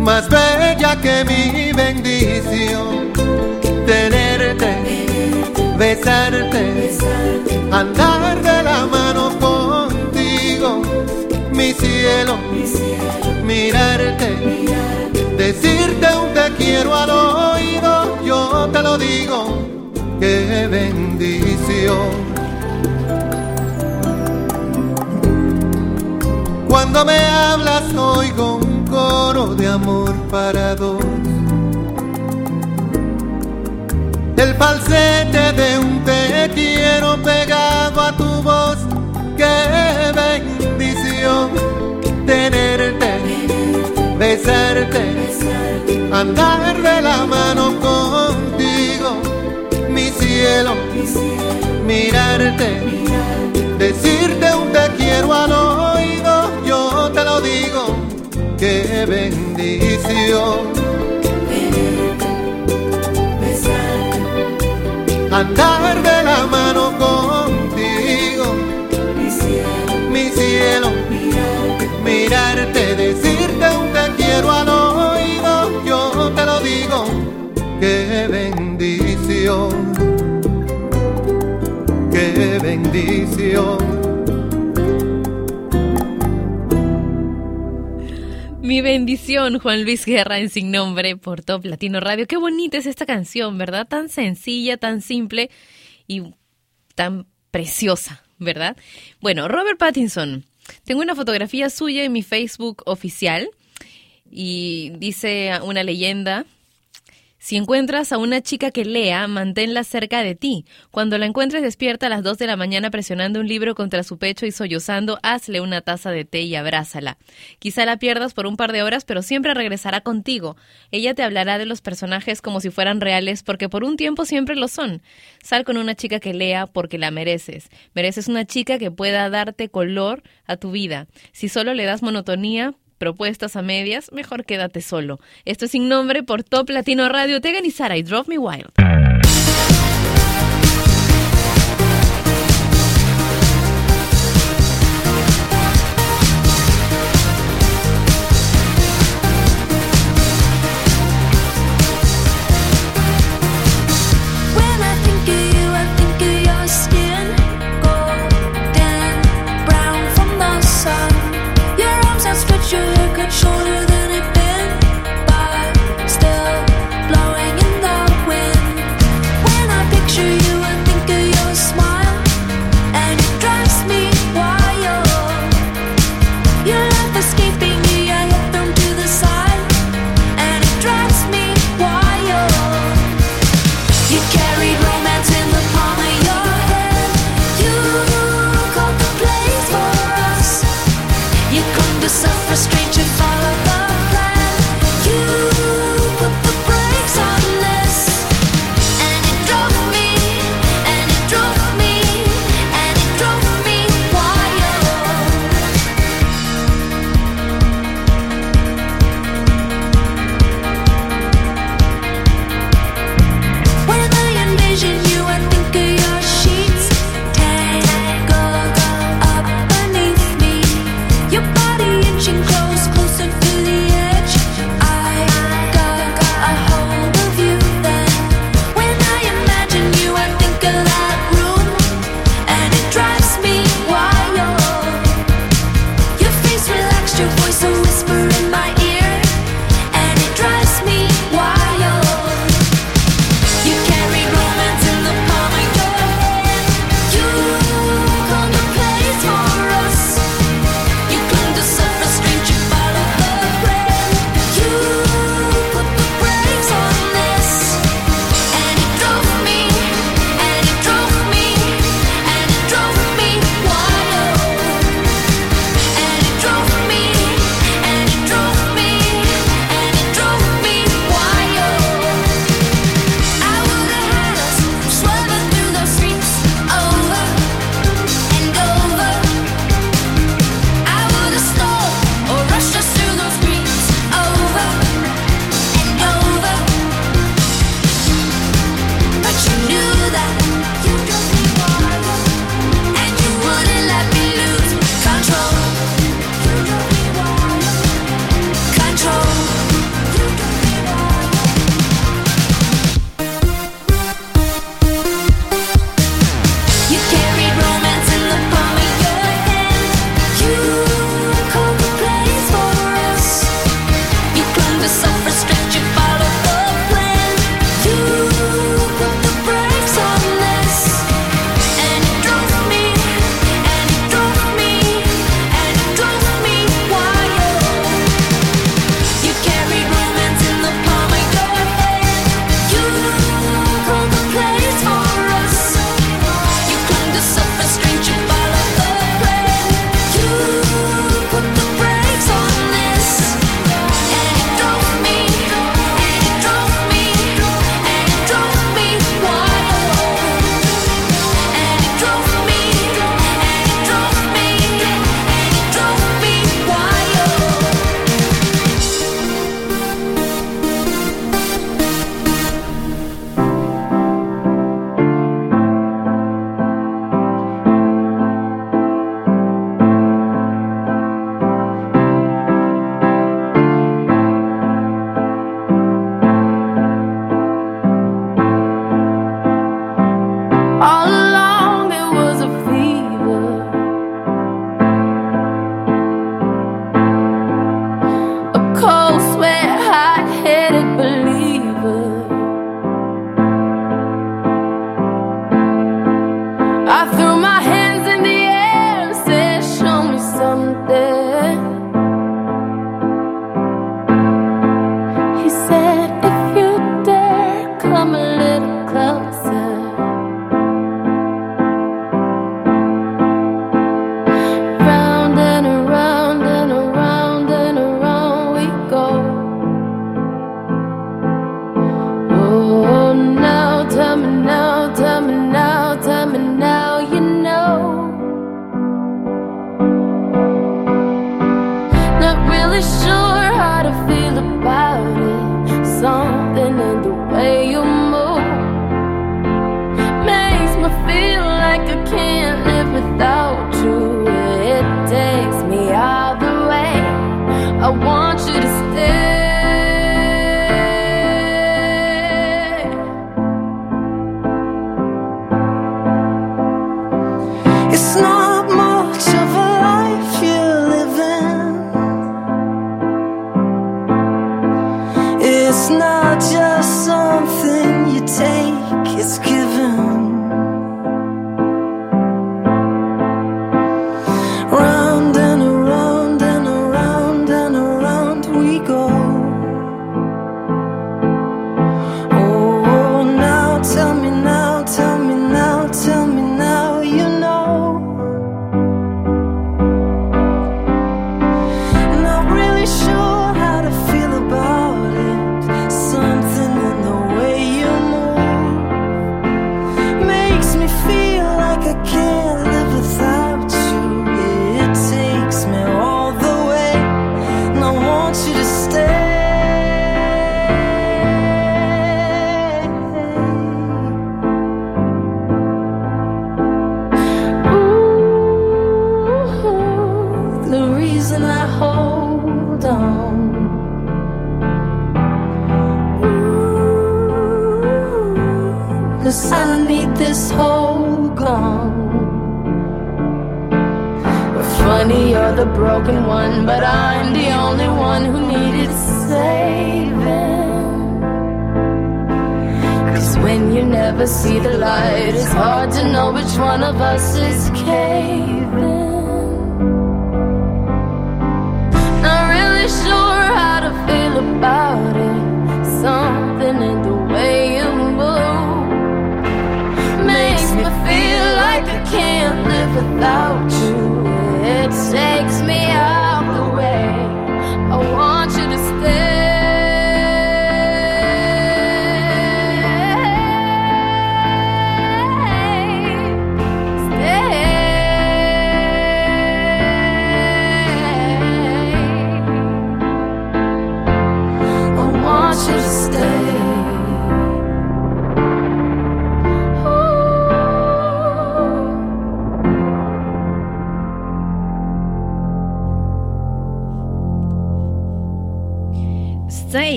más bella que mi bendición. Tenerte, besarte, andar de la mano contigo, mi cielo, mirarte, decirte un te quiero al oído, yo te lo digo, qué bendición. Cuando me hablas oigo coro de amor para dos. El falsete de un te quiero pegado a tu voz. Qué bendición tenerte, besarte, andar de la mano contigo, mi cielo, mirarte, decirte un te quiero al oído, yo te lo digo, qué bendición. andar de la mano contigo, mi cielo, mirarte, decirte un te quiero al oído, yo te lo digo, qué bendición, qué bendición. Mi bendición, Juan Luis Guerra en Sin Nombre por Top Latino Radio. Qué bonita es esta canción, ¿verdad? Tan sencilla, tan simple y tan preciosa, ¿verdad? Bueno, Robert Pattinson. Tengo una fotografía suya en mi Facebook oficial y dice una leyenda. Si encuentras a una chica que lea, manténla cerca de ti. Cuando la encuentres despierta a las 2 de la mañana presionando un libro contra su pecho y sollozando, hazle una taza de té y abrázala. Quizá la pierdas por un par de horas, pero siempre regresará contigo. Ella te hablará de los personajes como si fueran reales, porque por un tiempo siempre lo son. Sal con una chica que lea porque la mereces. Mereces una chica que pueda darte color a tu vida. Si solo le das monotonía, propuestas a medias, mejor quédate solo. Esto es sin nombre por Top Latino Radio. Tegan y Sara y Drop Me Wild. Your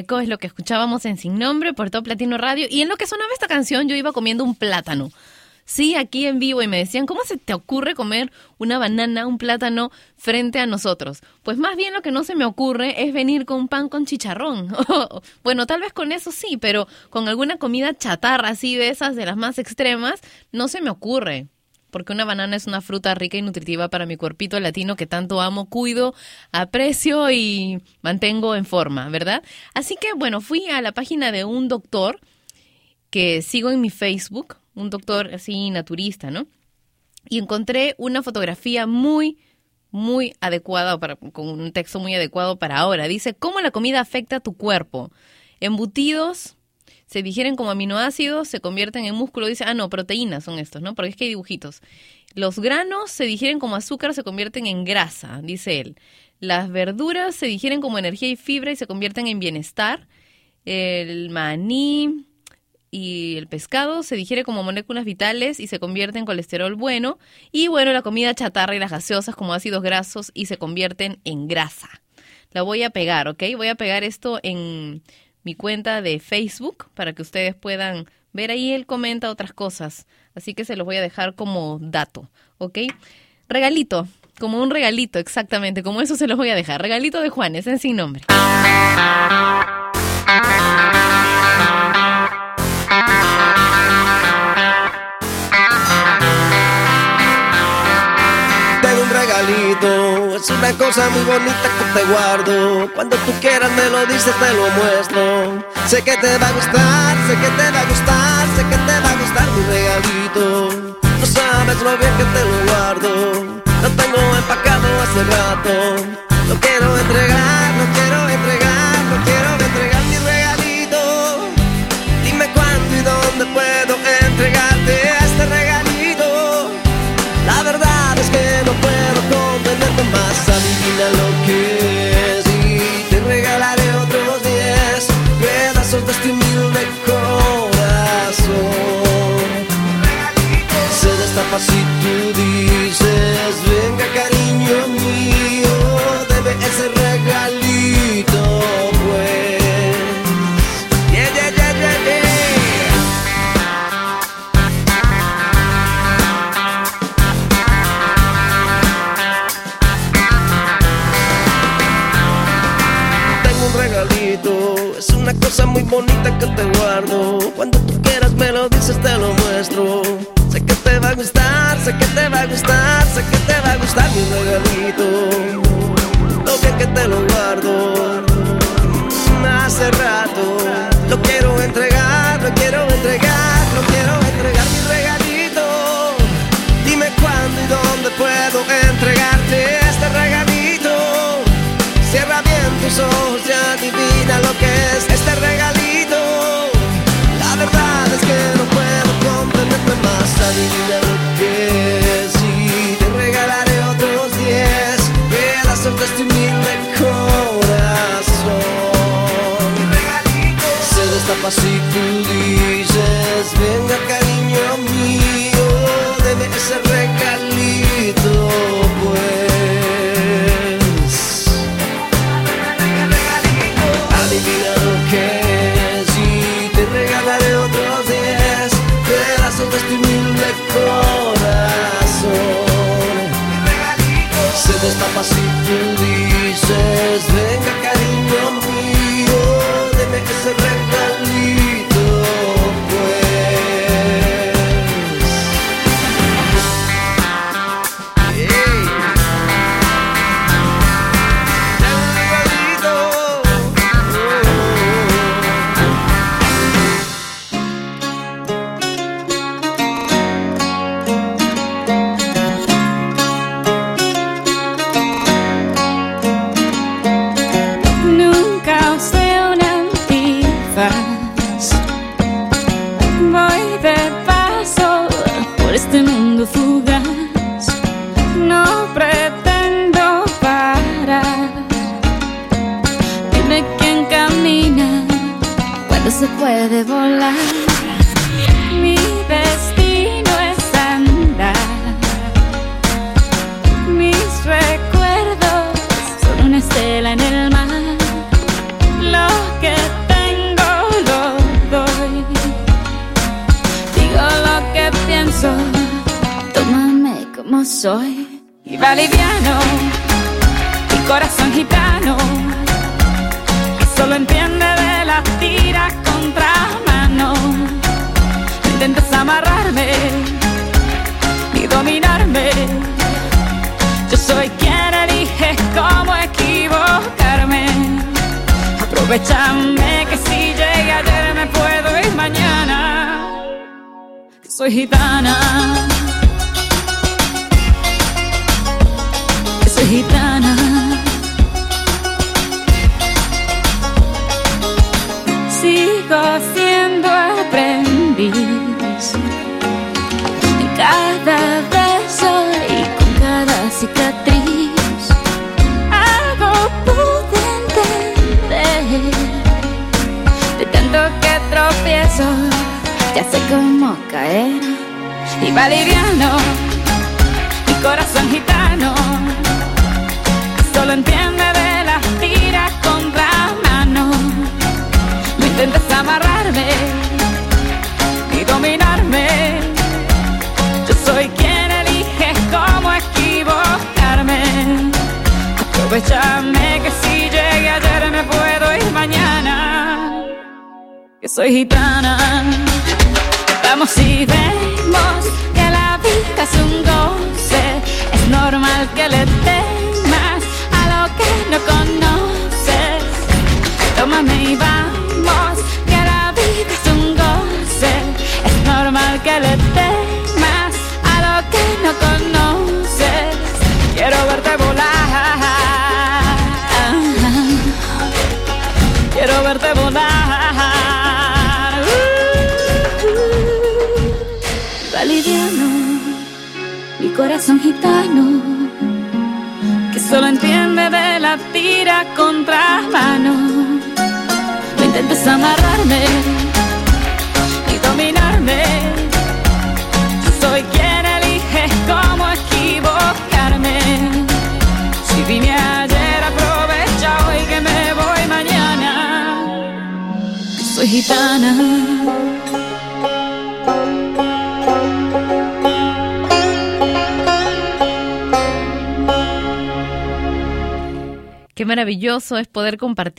Es lo que escuchábamos en Sin Nombre por Top Latino Radio. Y en lo que sonaba esta canción, yo iba comiendo un plátano. Sí, aquí en vivo y me decían, ¿cómo se te ocurre comer una banana, un plátano frente a nosotros? Pues más bien lo que no se me ocurre es venir con un pan con chicharrón. bueno, tal vez con eso sí, pero con alguna comida chatarra así de esas, de las más extremas, no se me ocurre porque una banana es una fruta rica y nutritiva para mi cuerpito latino que tanto amo, cuido, aprecio y mantengo en forma, ¿verdad? Así que bueno, fui a la página de un doctor que sigo en mi Facebook, un doctor así naturista, ¿no? Y encontré una fotografía muy, muy adecuada, para, con un texto muy adecuado para ahora. Dice, ¿cómo la comida afecta a tu cuerpo? Embutidos, se digieren como aminoácidos, se convierten en músculo. Dice, ah, no, proteínas son estos, ¿no? Porque es que hay dibujitos. Los granos se digieren como azúcar, se convierten en grasa, dice él. Las verduras se digieren como energía y fibra y se convierten en bienestar. El maní y el pescado se digiere como moléculas vitales y se convierte en colesterol bueno. Y bueno, la comida chatarra y las gaseosas como ácidos grasos y se convierten en grasa. La voy a pegar, ¿ok? Voy a pegar esto en mi cuenta de Facebook para que ustedes puedan ver ahí. Él comenta otras cosas, así que se los voy a dejar como dato, ¿ok? Regalito, como un regalito, exactamente, como eso se los voy a dejar. Regalito de Juanes, en sin nombre. Es una cosa muy bonita que te guardo. Cuando tú quieras me lo dices, te lo muestro. Sé que te va a gustar, sé que te va a gustar, sé que te va a gustar mi regalito. No sabes lo bien que te lo guardo. Lo tengo empacado hace rato. Lo quiero entregar, lo quiero entregar, contenerte más. Adivina cosa muy bonita que te guardo. Cuando tú quieras me lo dices, te lo muestro. Sé que te va a gustar, sé que te va a gustar, sé que te va a gustar mi regalito. Lo bien que te lo guardo. Hace rato lo quiero entregar, lo quiero entregar, lo quiero entregar mi regalito. Dime cuándo y dónde puedo entregarte este regalito. Cierra bien tus ojos y adivina lo que es Y te regalaré otros 10 pedazos de este humilde corazón. Se destapa si tú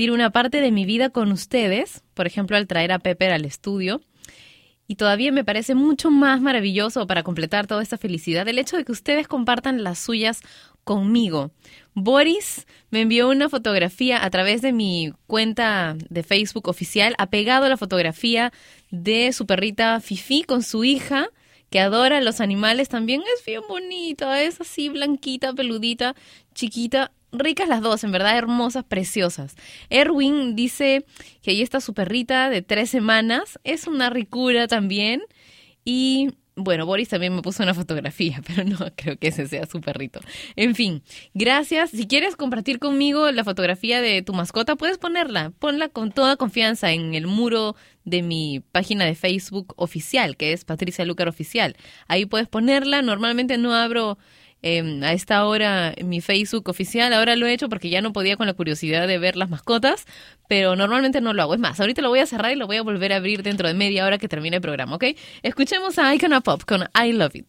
compartir una parte de mi vida con ustedes, por ejemplo, al traer a Pepper al estudio. Y todavía me parece mucho más maravilloso para completar toda esta felicidad el hecho de que ustedes compartan las suyas conmigo. Boris me envió una fotografía a través de mi cuenta de Facebook oficial, apegado a la fotografía de su perrita Fifi con su hija, que adora los animales. También es bien bonita, es así blanquita, peludita, chiquita. Ricas las dos, en verdad hermosas, preciosas. Erwin dice que ahí está su perrita de tres semanas. Es una ricura también. Y bueno, Boris también me puso una fotografía, pero no creo que ese sea su perrito. En fin, gracias. Si quieres compartir conmigo la fotografía de tu mascota, puedes ponerla. Ponla con toda confianza en el muro de mi página de Facebook oficial, que es Patricia Lucar Oficial. Ahí puedes ponerla. Normalmente no abro eh, a esta hora mi Facebook oficial. Ahora lo he hecho porque ya no podía con la curiosidad de ver las mascotas, pero normalmente no lo hago. Es más, ahorita lo voy a cerrar y lo voy a volver a abrir dentro de media hora que termine el programa, ¿ok? Escuchemos a Icona Pop con I Love It.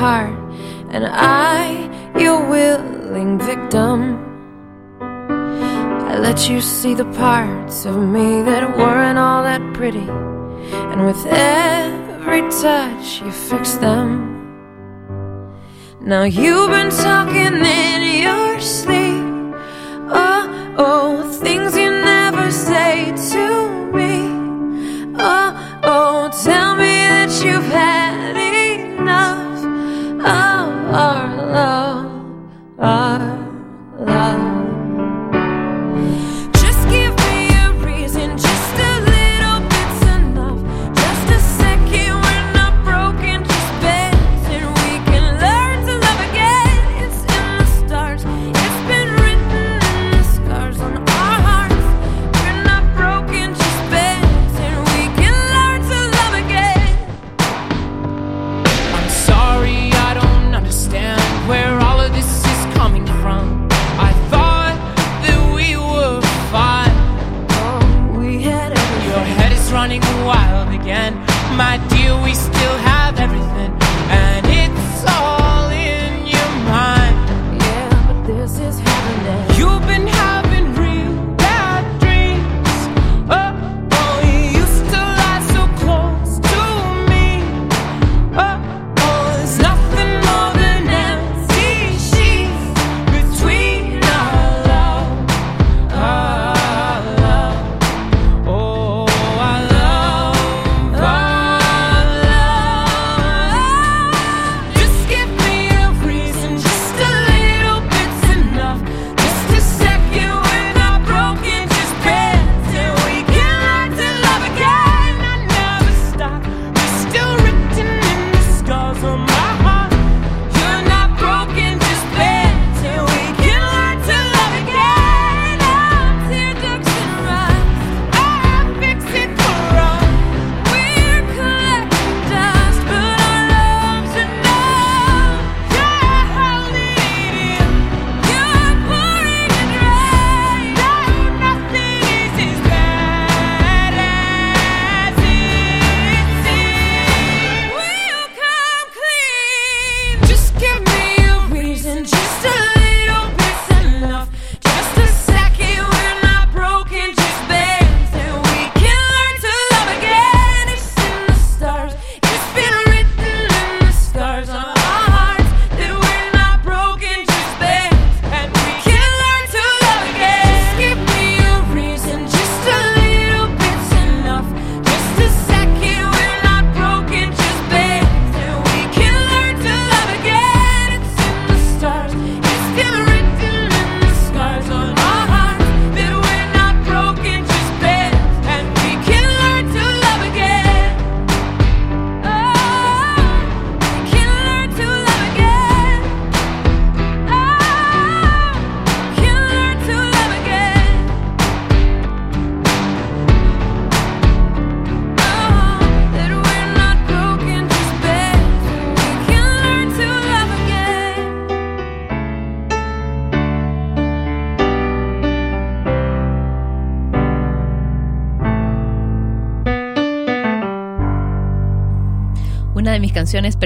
heart, and I, your willing victim. I let you see the parts of me that weren't all that pretty, and with every touch, you fixed them. Now you've been talking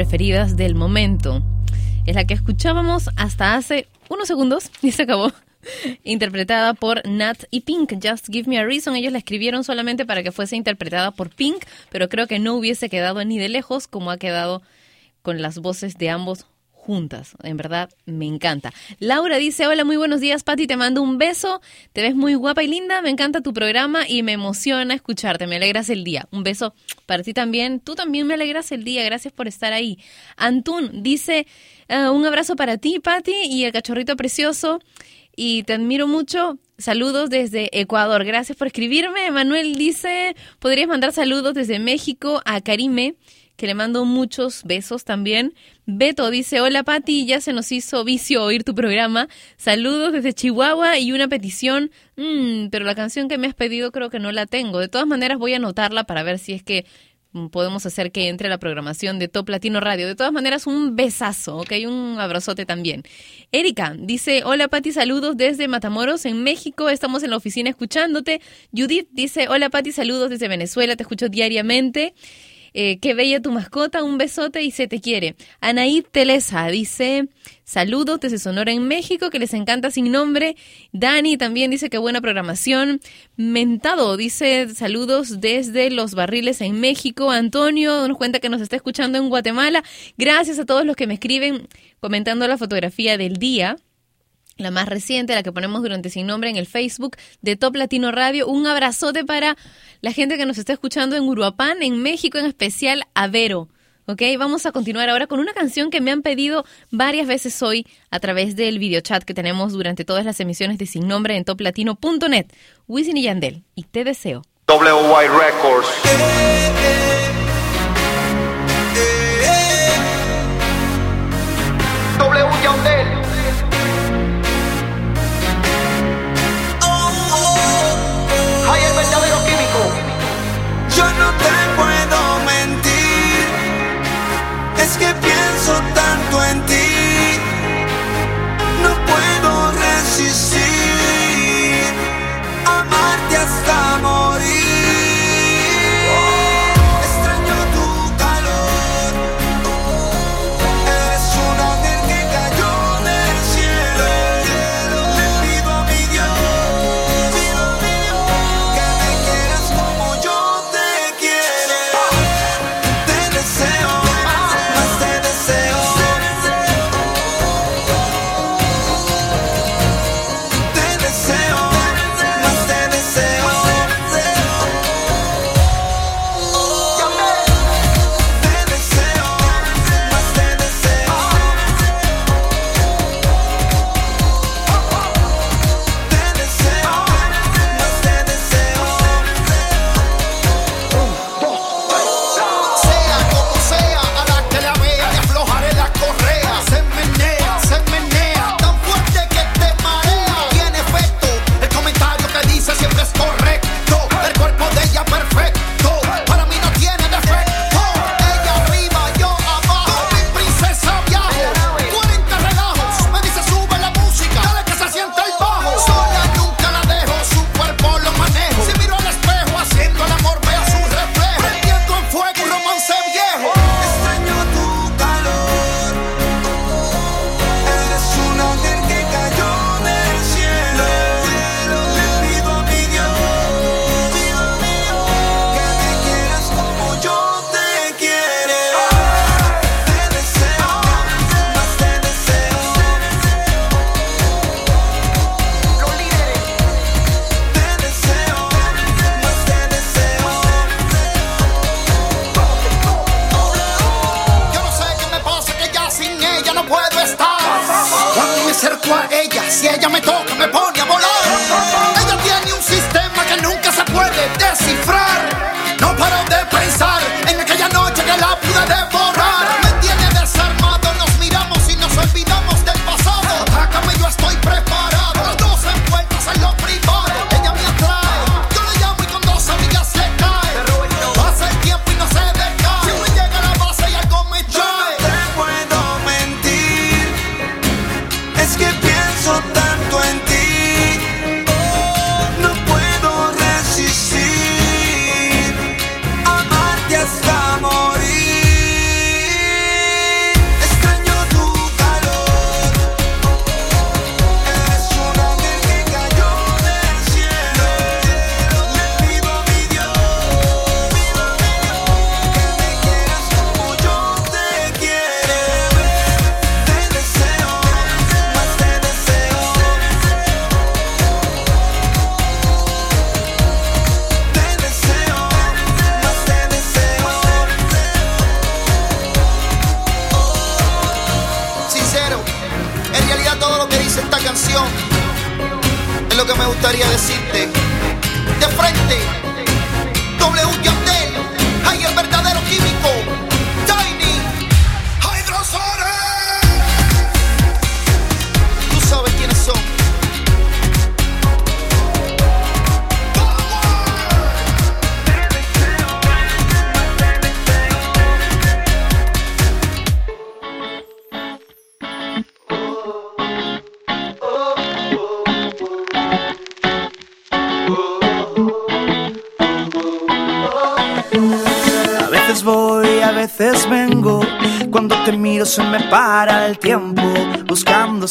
del momento. Es la que escuchábamos hasta hace unos segundos y se acabó. Interpretada por Nat y Pink. Just Give Me a Reason. Ellos la escribieron solamente para que fuese interpretada por Pink, pero creo que no hubiese quedado ni de lejos como ha quedado con las voces de ambos juntas. En verdad, me encanta. Laura dice, hola, muy buenos días, Patti, te mando un beso. Te ves muy guapa y linda, me encanta tu programa y me emociona escucharte, me alegras el día. Un beso para ti también. Tú también me alegras el día, gracias por estar ahí. Antún dice, "Ah, un abrazo para ti, Patti, y el cachorrito precioso. Y te admiro mucho. Saludos desde Ecuador. Gracias por escribirme. Manuel dice, podrías mandar saludos desde México a Karime, que le mando muchos besos también. Beto dice, hola Pati, ya se nos hizo vicio oír tu programa. Saludos desde Chihuahua y una petición, Mm, pero la canción que me has pedido creo que no la tengo. De todas maneras voy a anotarla para ver si es que mm, podemos hacer que entre la programación de Top Latino Radio. De todas maneras, un besazo, ¿ok? Un abrazote también. Erika dice, hola Pati, saludos desde Matamoros, en México. Estamos en la oficina escuchándote. Judith dice, hola Pati, saludos desde Venezuela, te escucho diariamente. Eh, qué bella tu mascota, un besote y se te quiere. Anaí Telesa dice, saludos desde Sonora en México, que les encanta sin nombre. Dani también dice que buena programación. Mentado dice, saludos desde Los Barriles en México. Antonio nos cuenta que nos está escuchando en Guatemala. Gracias a todos los que me escriben comentando la fotografía del día la más reciente, la que ponemos durante Sin Nombre en el Facebook de Top Latino Radio. Un abrazote para la gente que nos está escuchando en Uruapan, en México, en especial a Vero. Vamos a continuar ahora con una canción que me han pedido varias veces hoy a través del videochat que tenemos durante todas las emisiones de Sin Nombre en toplatino.net. Wisin y Yandel, y te deseo. WY Records. No te puedo mentir, es que pienso tanto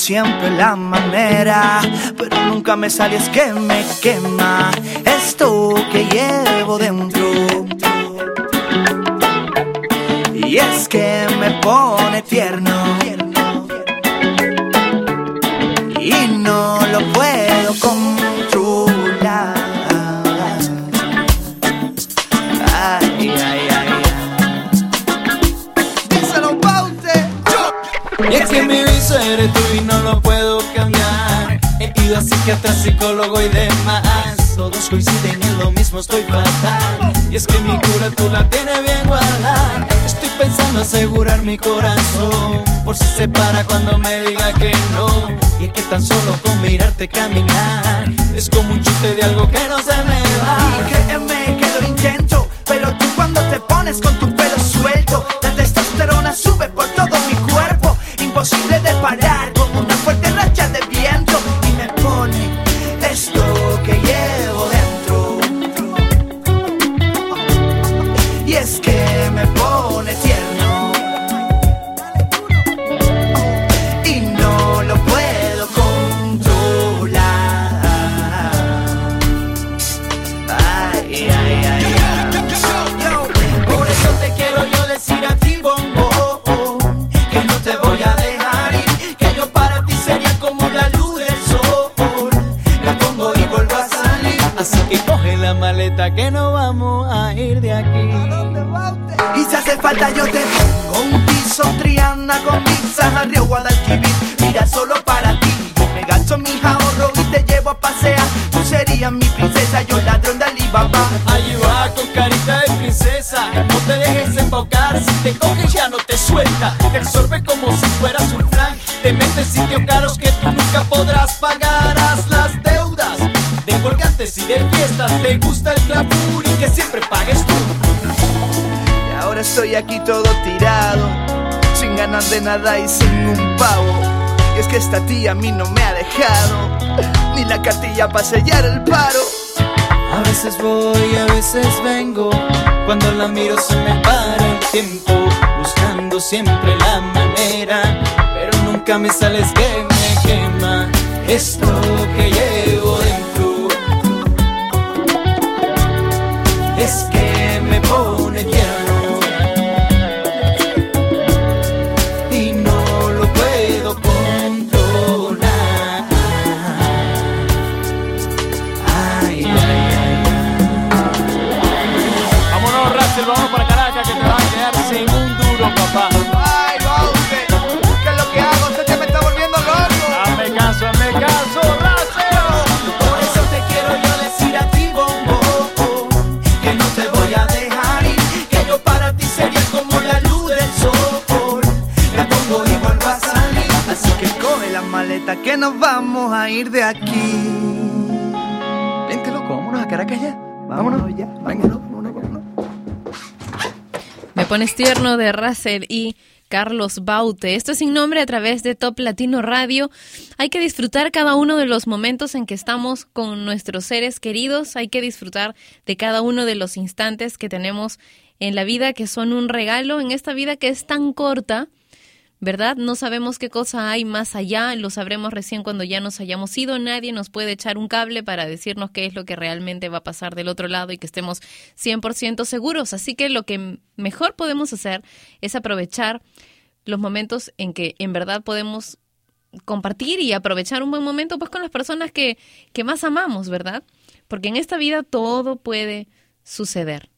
siempre la manera. Pero nunca me sale, es que me quema esto que llevo dentro. Y es que me pone tierno. Coinciden en lo mismo, estoy fatal. Y es que mi cura tú la tienes bien guardada. Estoy pensando asegurar mi corazón. Por si se para cuando me diga que no. Y es que tan solo con mirarte caminar. Es como un chute de algo que no se de fiestas, te gusta el glamour y que siempre pagues tú. Y ahora estoy aquí todo tirado Sin ganas de nada y sin un pavo Y es que esta tía a mí no me ha dejado Ni la cartilla para sellar el paro A veces voy, a veces vengo. Cuando la miro se me para el tiempo. Buscando siempre la manera. Pero nunca me sales que me quema. Esto que llevo dentro. Es que que nos vamos a ir de aquí Vente loco, vámonos a Caracas ya Vámonos ya, vámonos, vámonos, vámonos. Me pones tierno de Russell y Carlos Baute. Esto es sin nombre a través de Top Latino Radio. Hay que disfrutar cada uno de los momentos en que estamos con nuestros seres queridos. Hay que disfrutar de cada uno de los instantes que tenemos en la vida que son un regalo, en esta vida que es tan corta. ¿Verdad? No sabemos qué cosa hay más allá, lo sabremos recién cuando ya nos hayamos ido. Nadie nos puede echar un cable para decirnos qué es lo que realmente va a pasar del otro lado y que estemos 100% seguros. Así que lo que mejor podemos hacer es aprovechar los momentos en que en verdad podemos compartir y aprovechar un buen momento pues con las personas que, que más amamos, ¿verdad? Porque en esta vida todo puede suceder.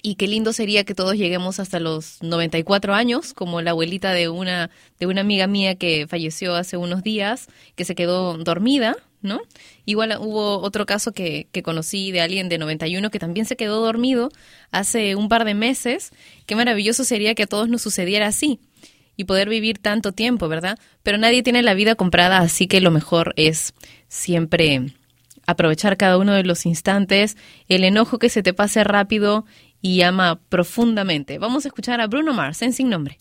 Y qué lindo sería que todos lleguemos hasta los 94 años, como la abuelita de una, de una amiga mía que falleció hace unos días, que se quedó dormida, ¿no? Igual hubo otro caso que, que conocí de alguien de 91 que también se quedó dormido hace un par de meses. Qué maravilloso sería que a todos nos sucediera así y poder vivir tanto tiempo, ¿verdad? Pero nadie tiene la vida comprada, así que lo mejor es siempre aprovechar cada uno de los instantes, el enojo que se te pase rápido y ama profundamente. Vamos a escuchar a Bruno Mars en Sin Nombre.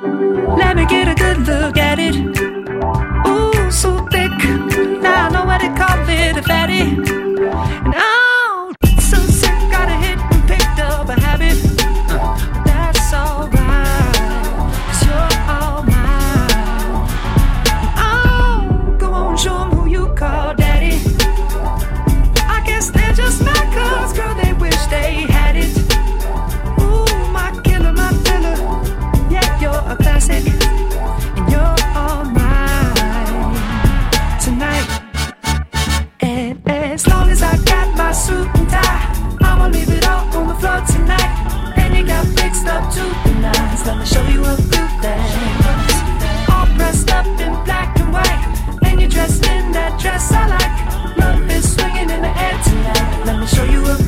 Let me get a good look at it. Ooh, so thick. Now I know what they call it, a fatty. To the. Let me show you a few things. All dressed up in black and white. And you're dressed in that dress I like. Love is swinging in the air tonight. Let me show you a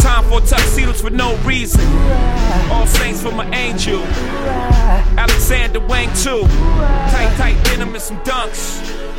Time for tuxedos for no reason. All saints for my angel. Alexander Wang too. Tight, tight denim and some dunks.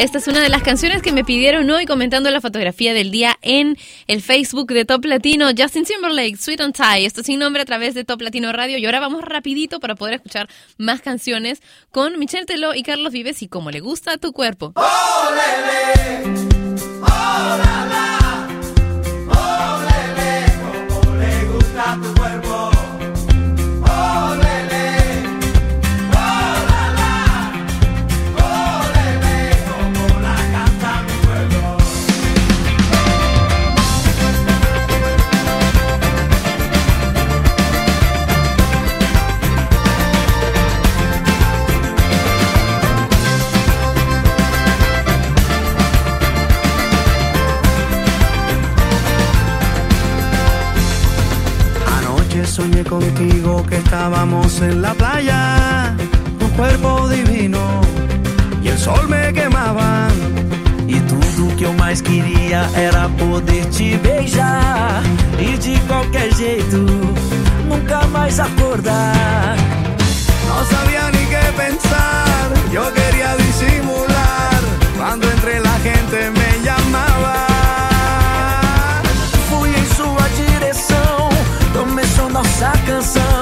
Esta es una de las canciones que me pidieron hoy comentando la fotografía del día en el Facebook de Top Latino. Justin Timberlake, Sweet and Tie. Esto sin nombre a través de Top Latino Radio. Y ahora vamos rapidito para poder escuchar más canciones con Michelle Teló y Carlos Vives y como le gusta a tu cuerpo. le gusta tu cuerpo. Contigo que estábamos en la playa, tu cuerpo divino e o sol me quemava. E tudo que eu mais queria era poder te beijar. E de qualquer jeito, nunca mais acordar. No sabía ni qué pensar, yo quería disimular. Cuando entre la gente me nossa canção.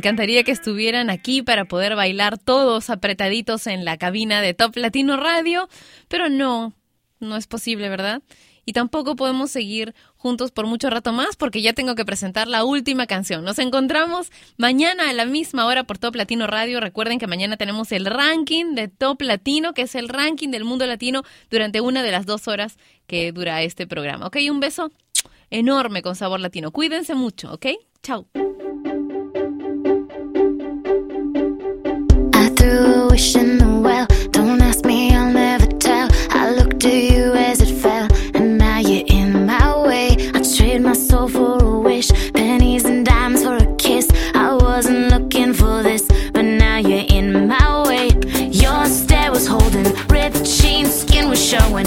Encantaría que estuvieran aquí para poder bailar todos apretaditos en la cabina de Top Latino Radio, pero no, no es posible, ¿verdad? Y tampoco podemos seguir juntos por mucho rato más porque ya tengo que presentar la última canción. Nos encontramos mañana a la misma hora por Top Latino Radio. Recuerden que mañana tenemos el ranking de Top Latino, que es el ranking del mundo latino durante una de las dos horas que dura este programa. ¿Ok? Un beso enorme con sabor latino. Cuídense mucho, ¿ok? Chao. Threw a wish in the well. Don't ask me, I'll never tell. I looked to you as it fell, and now you're in my way. I trade my soul for a wish, pennies and dimes for a kiss. I wasn't looking for this, but now you're in my way. Your stare was holding, ripped jeans, skin was showing.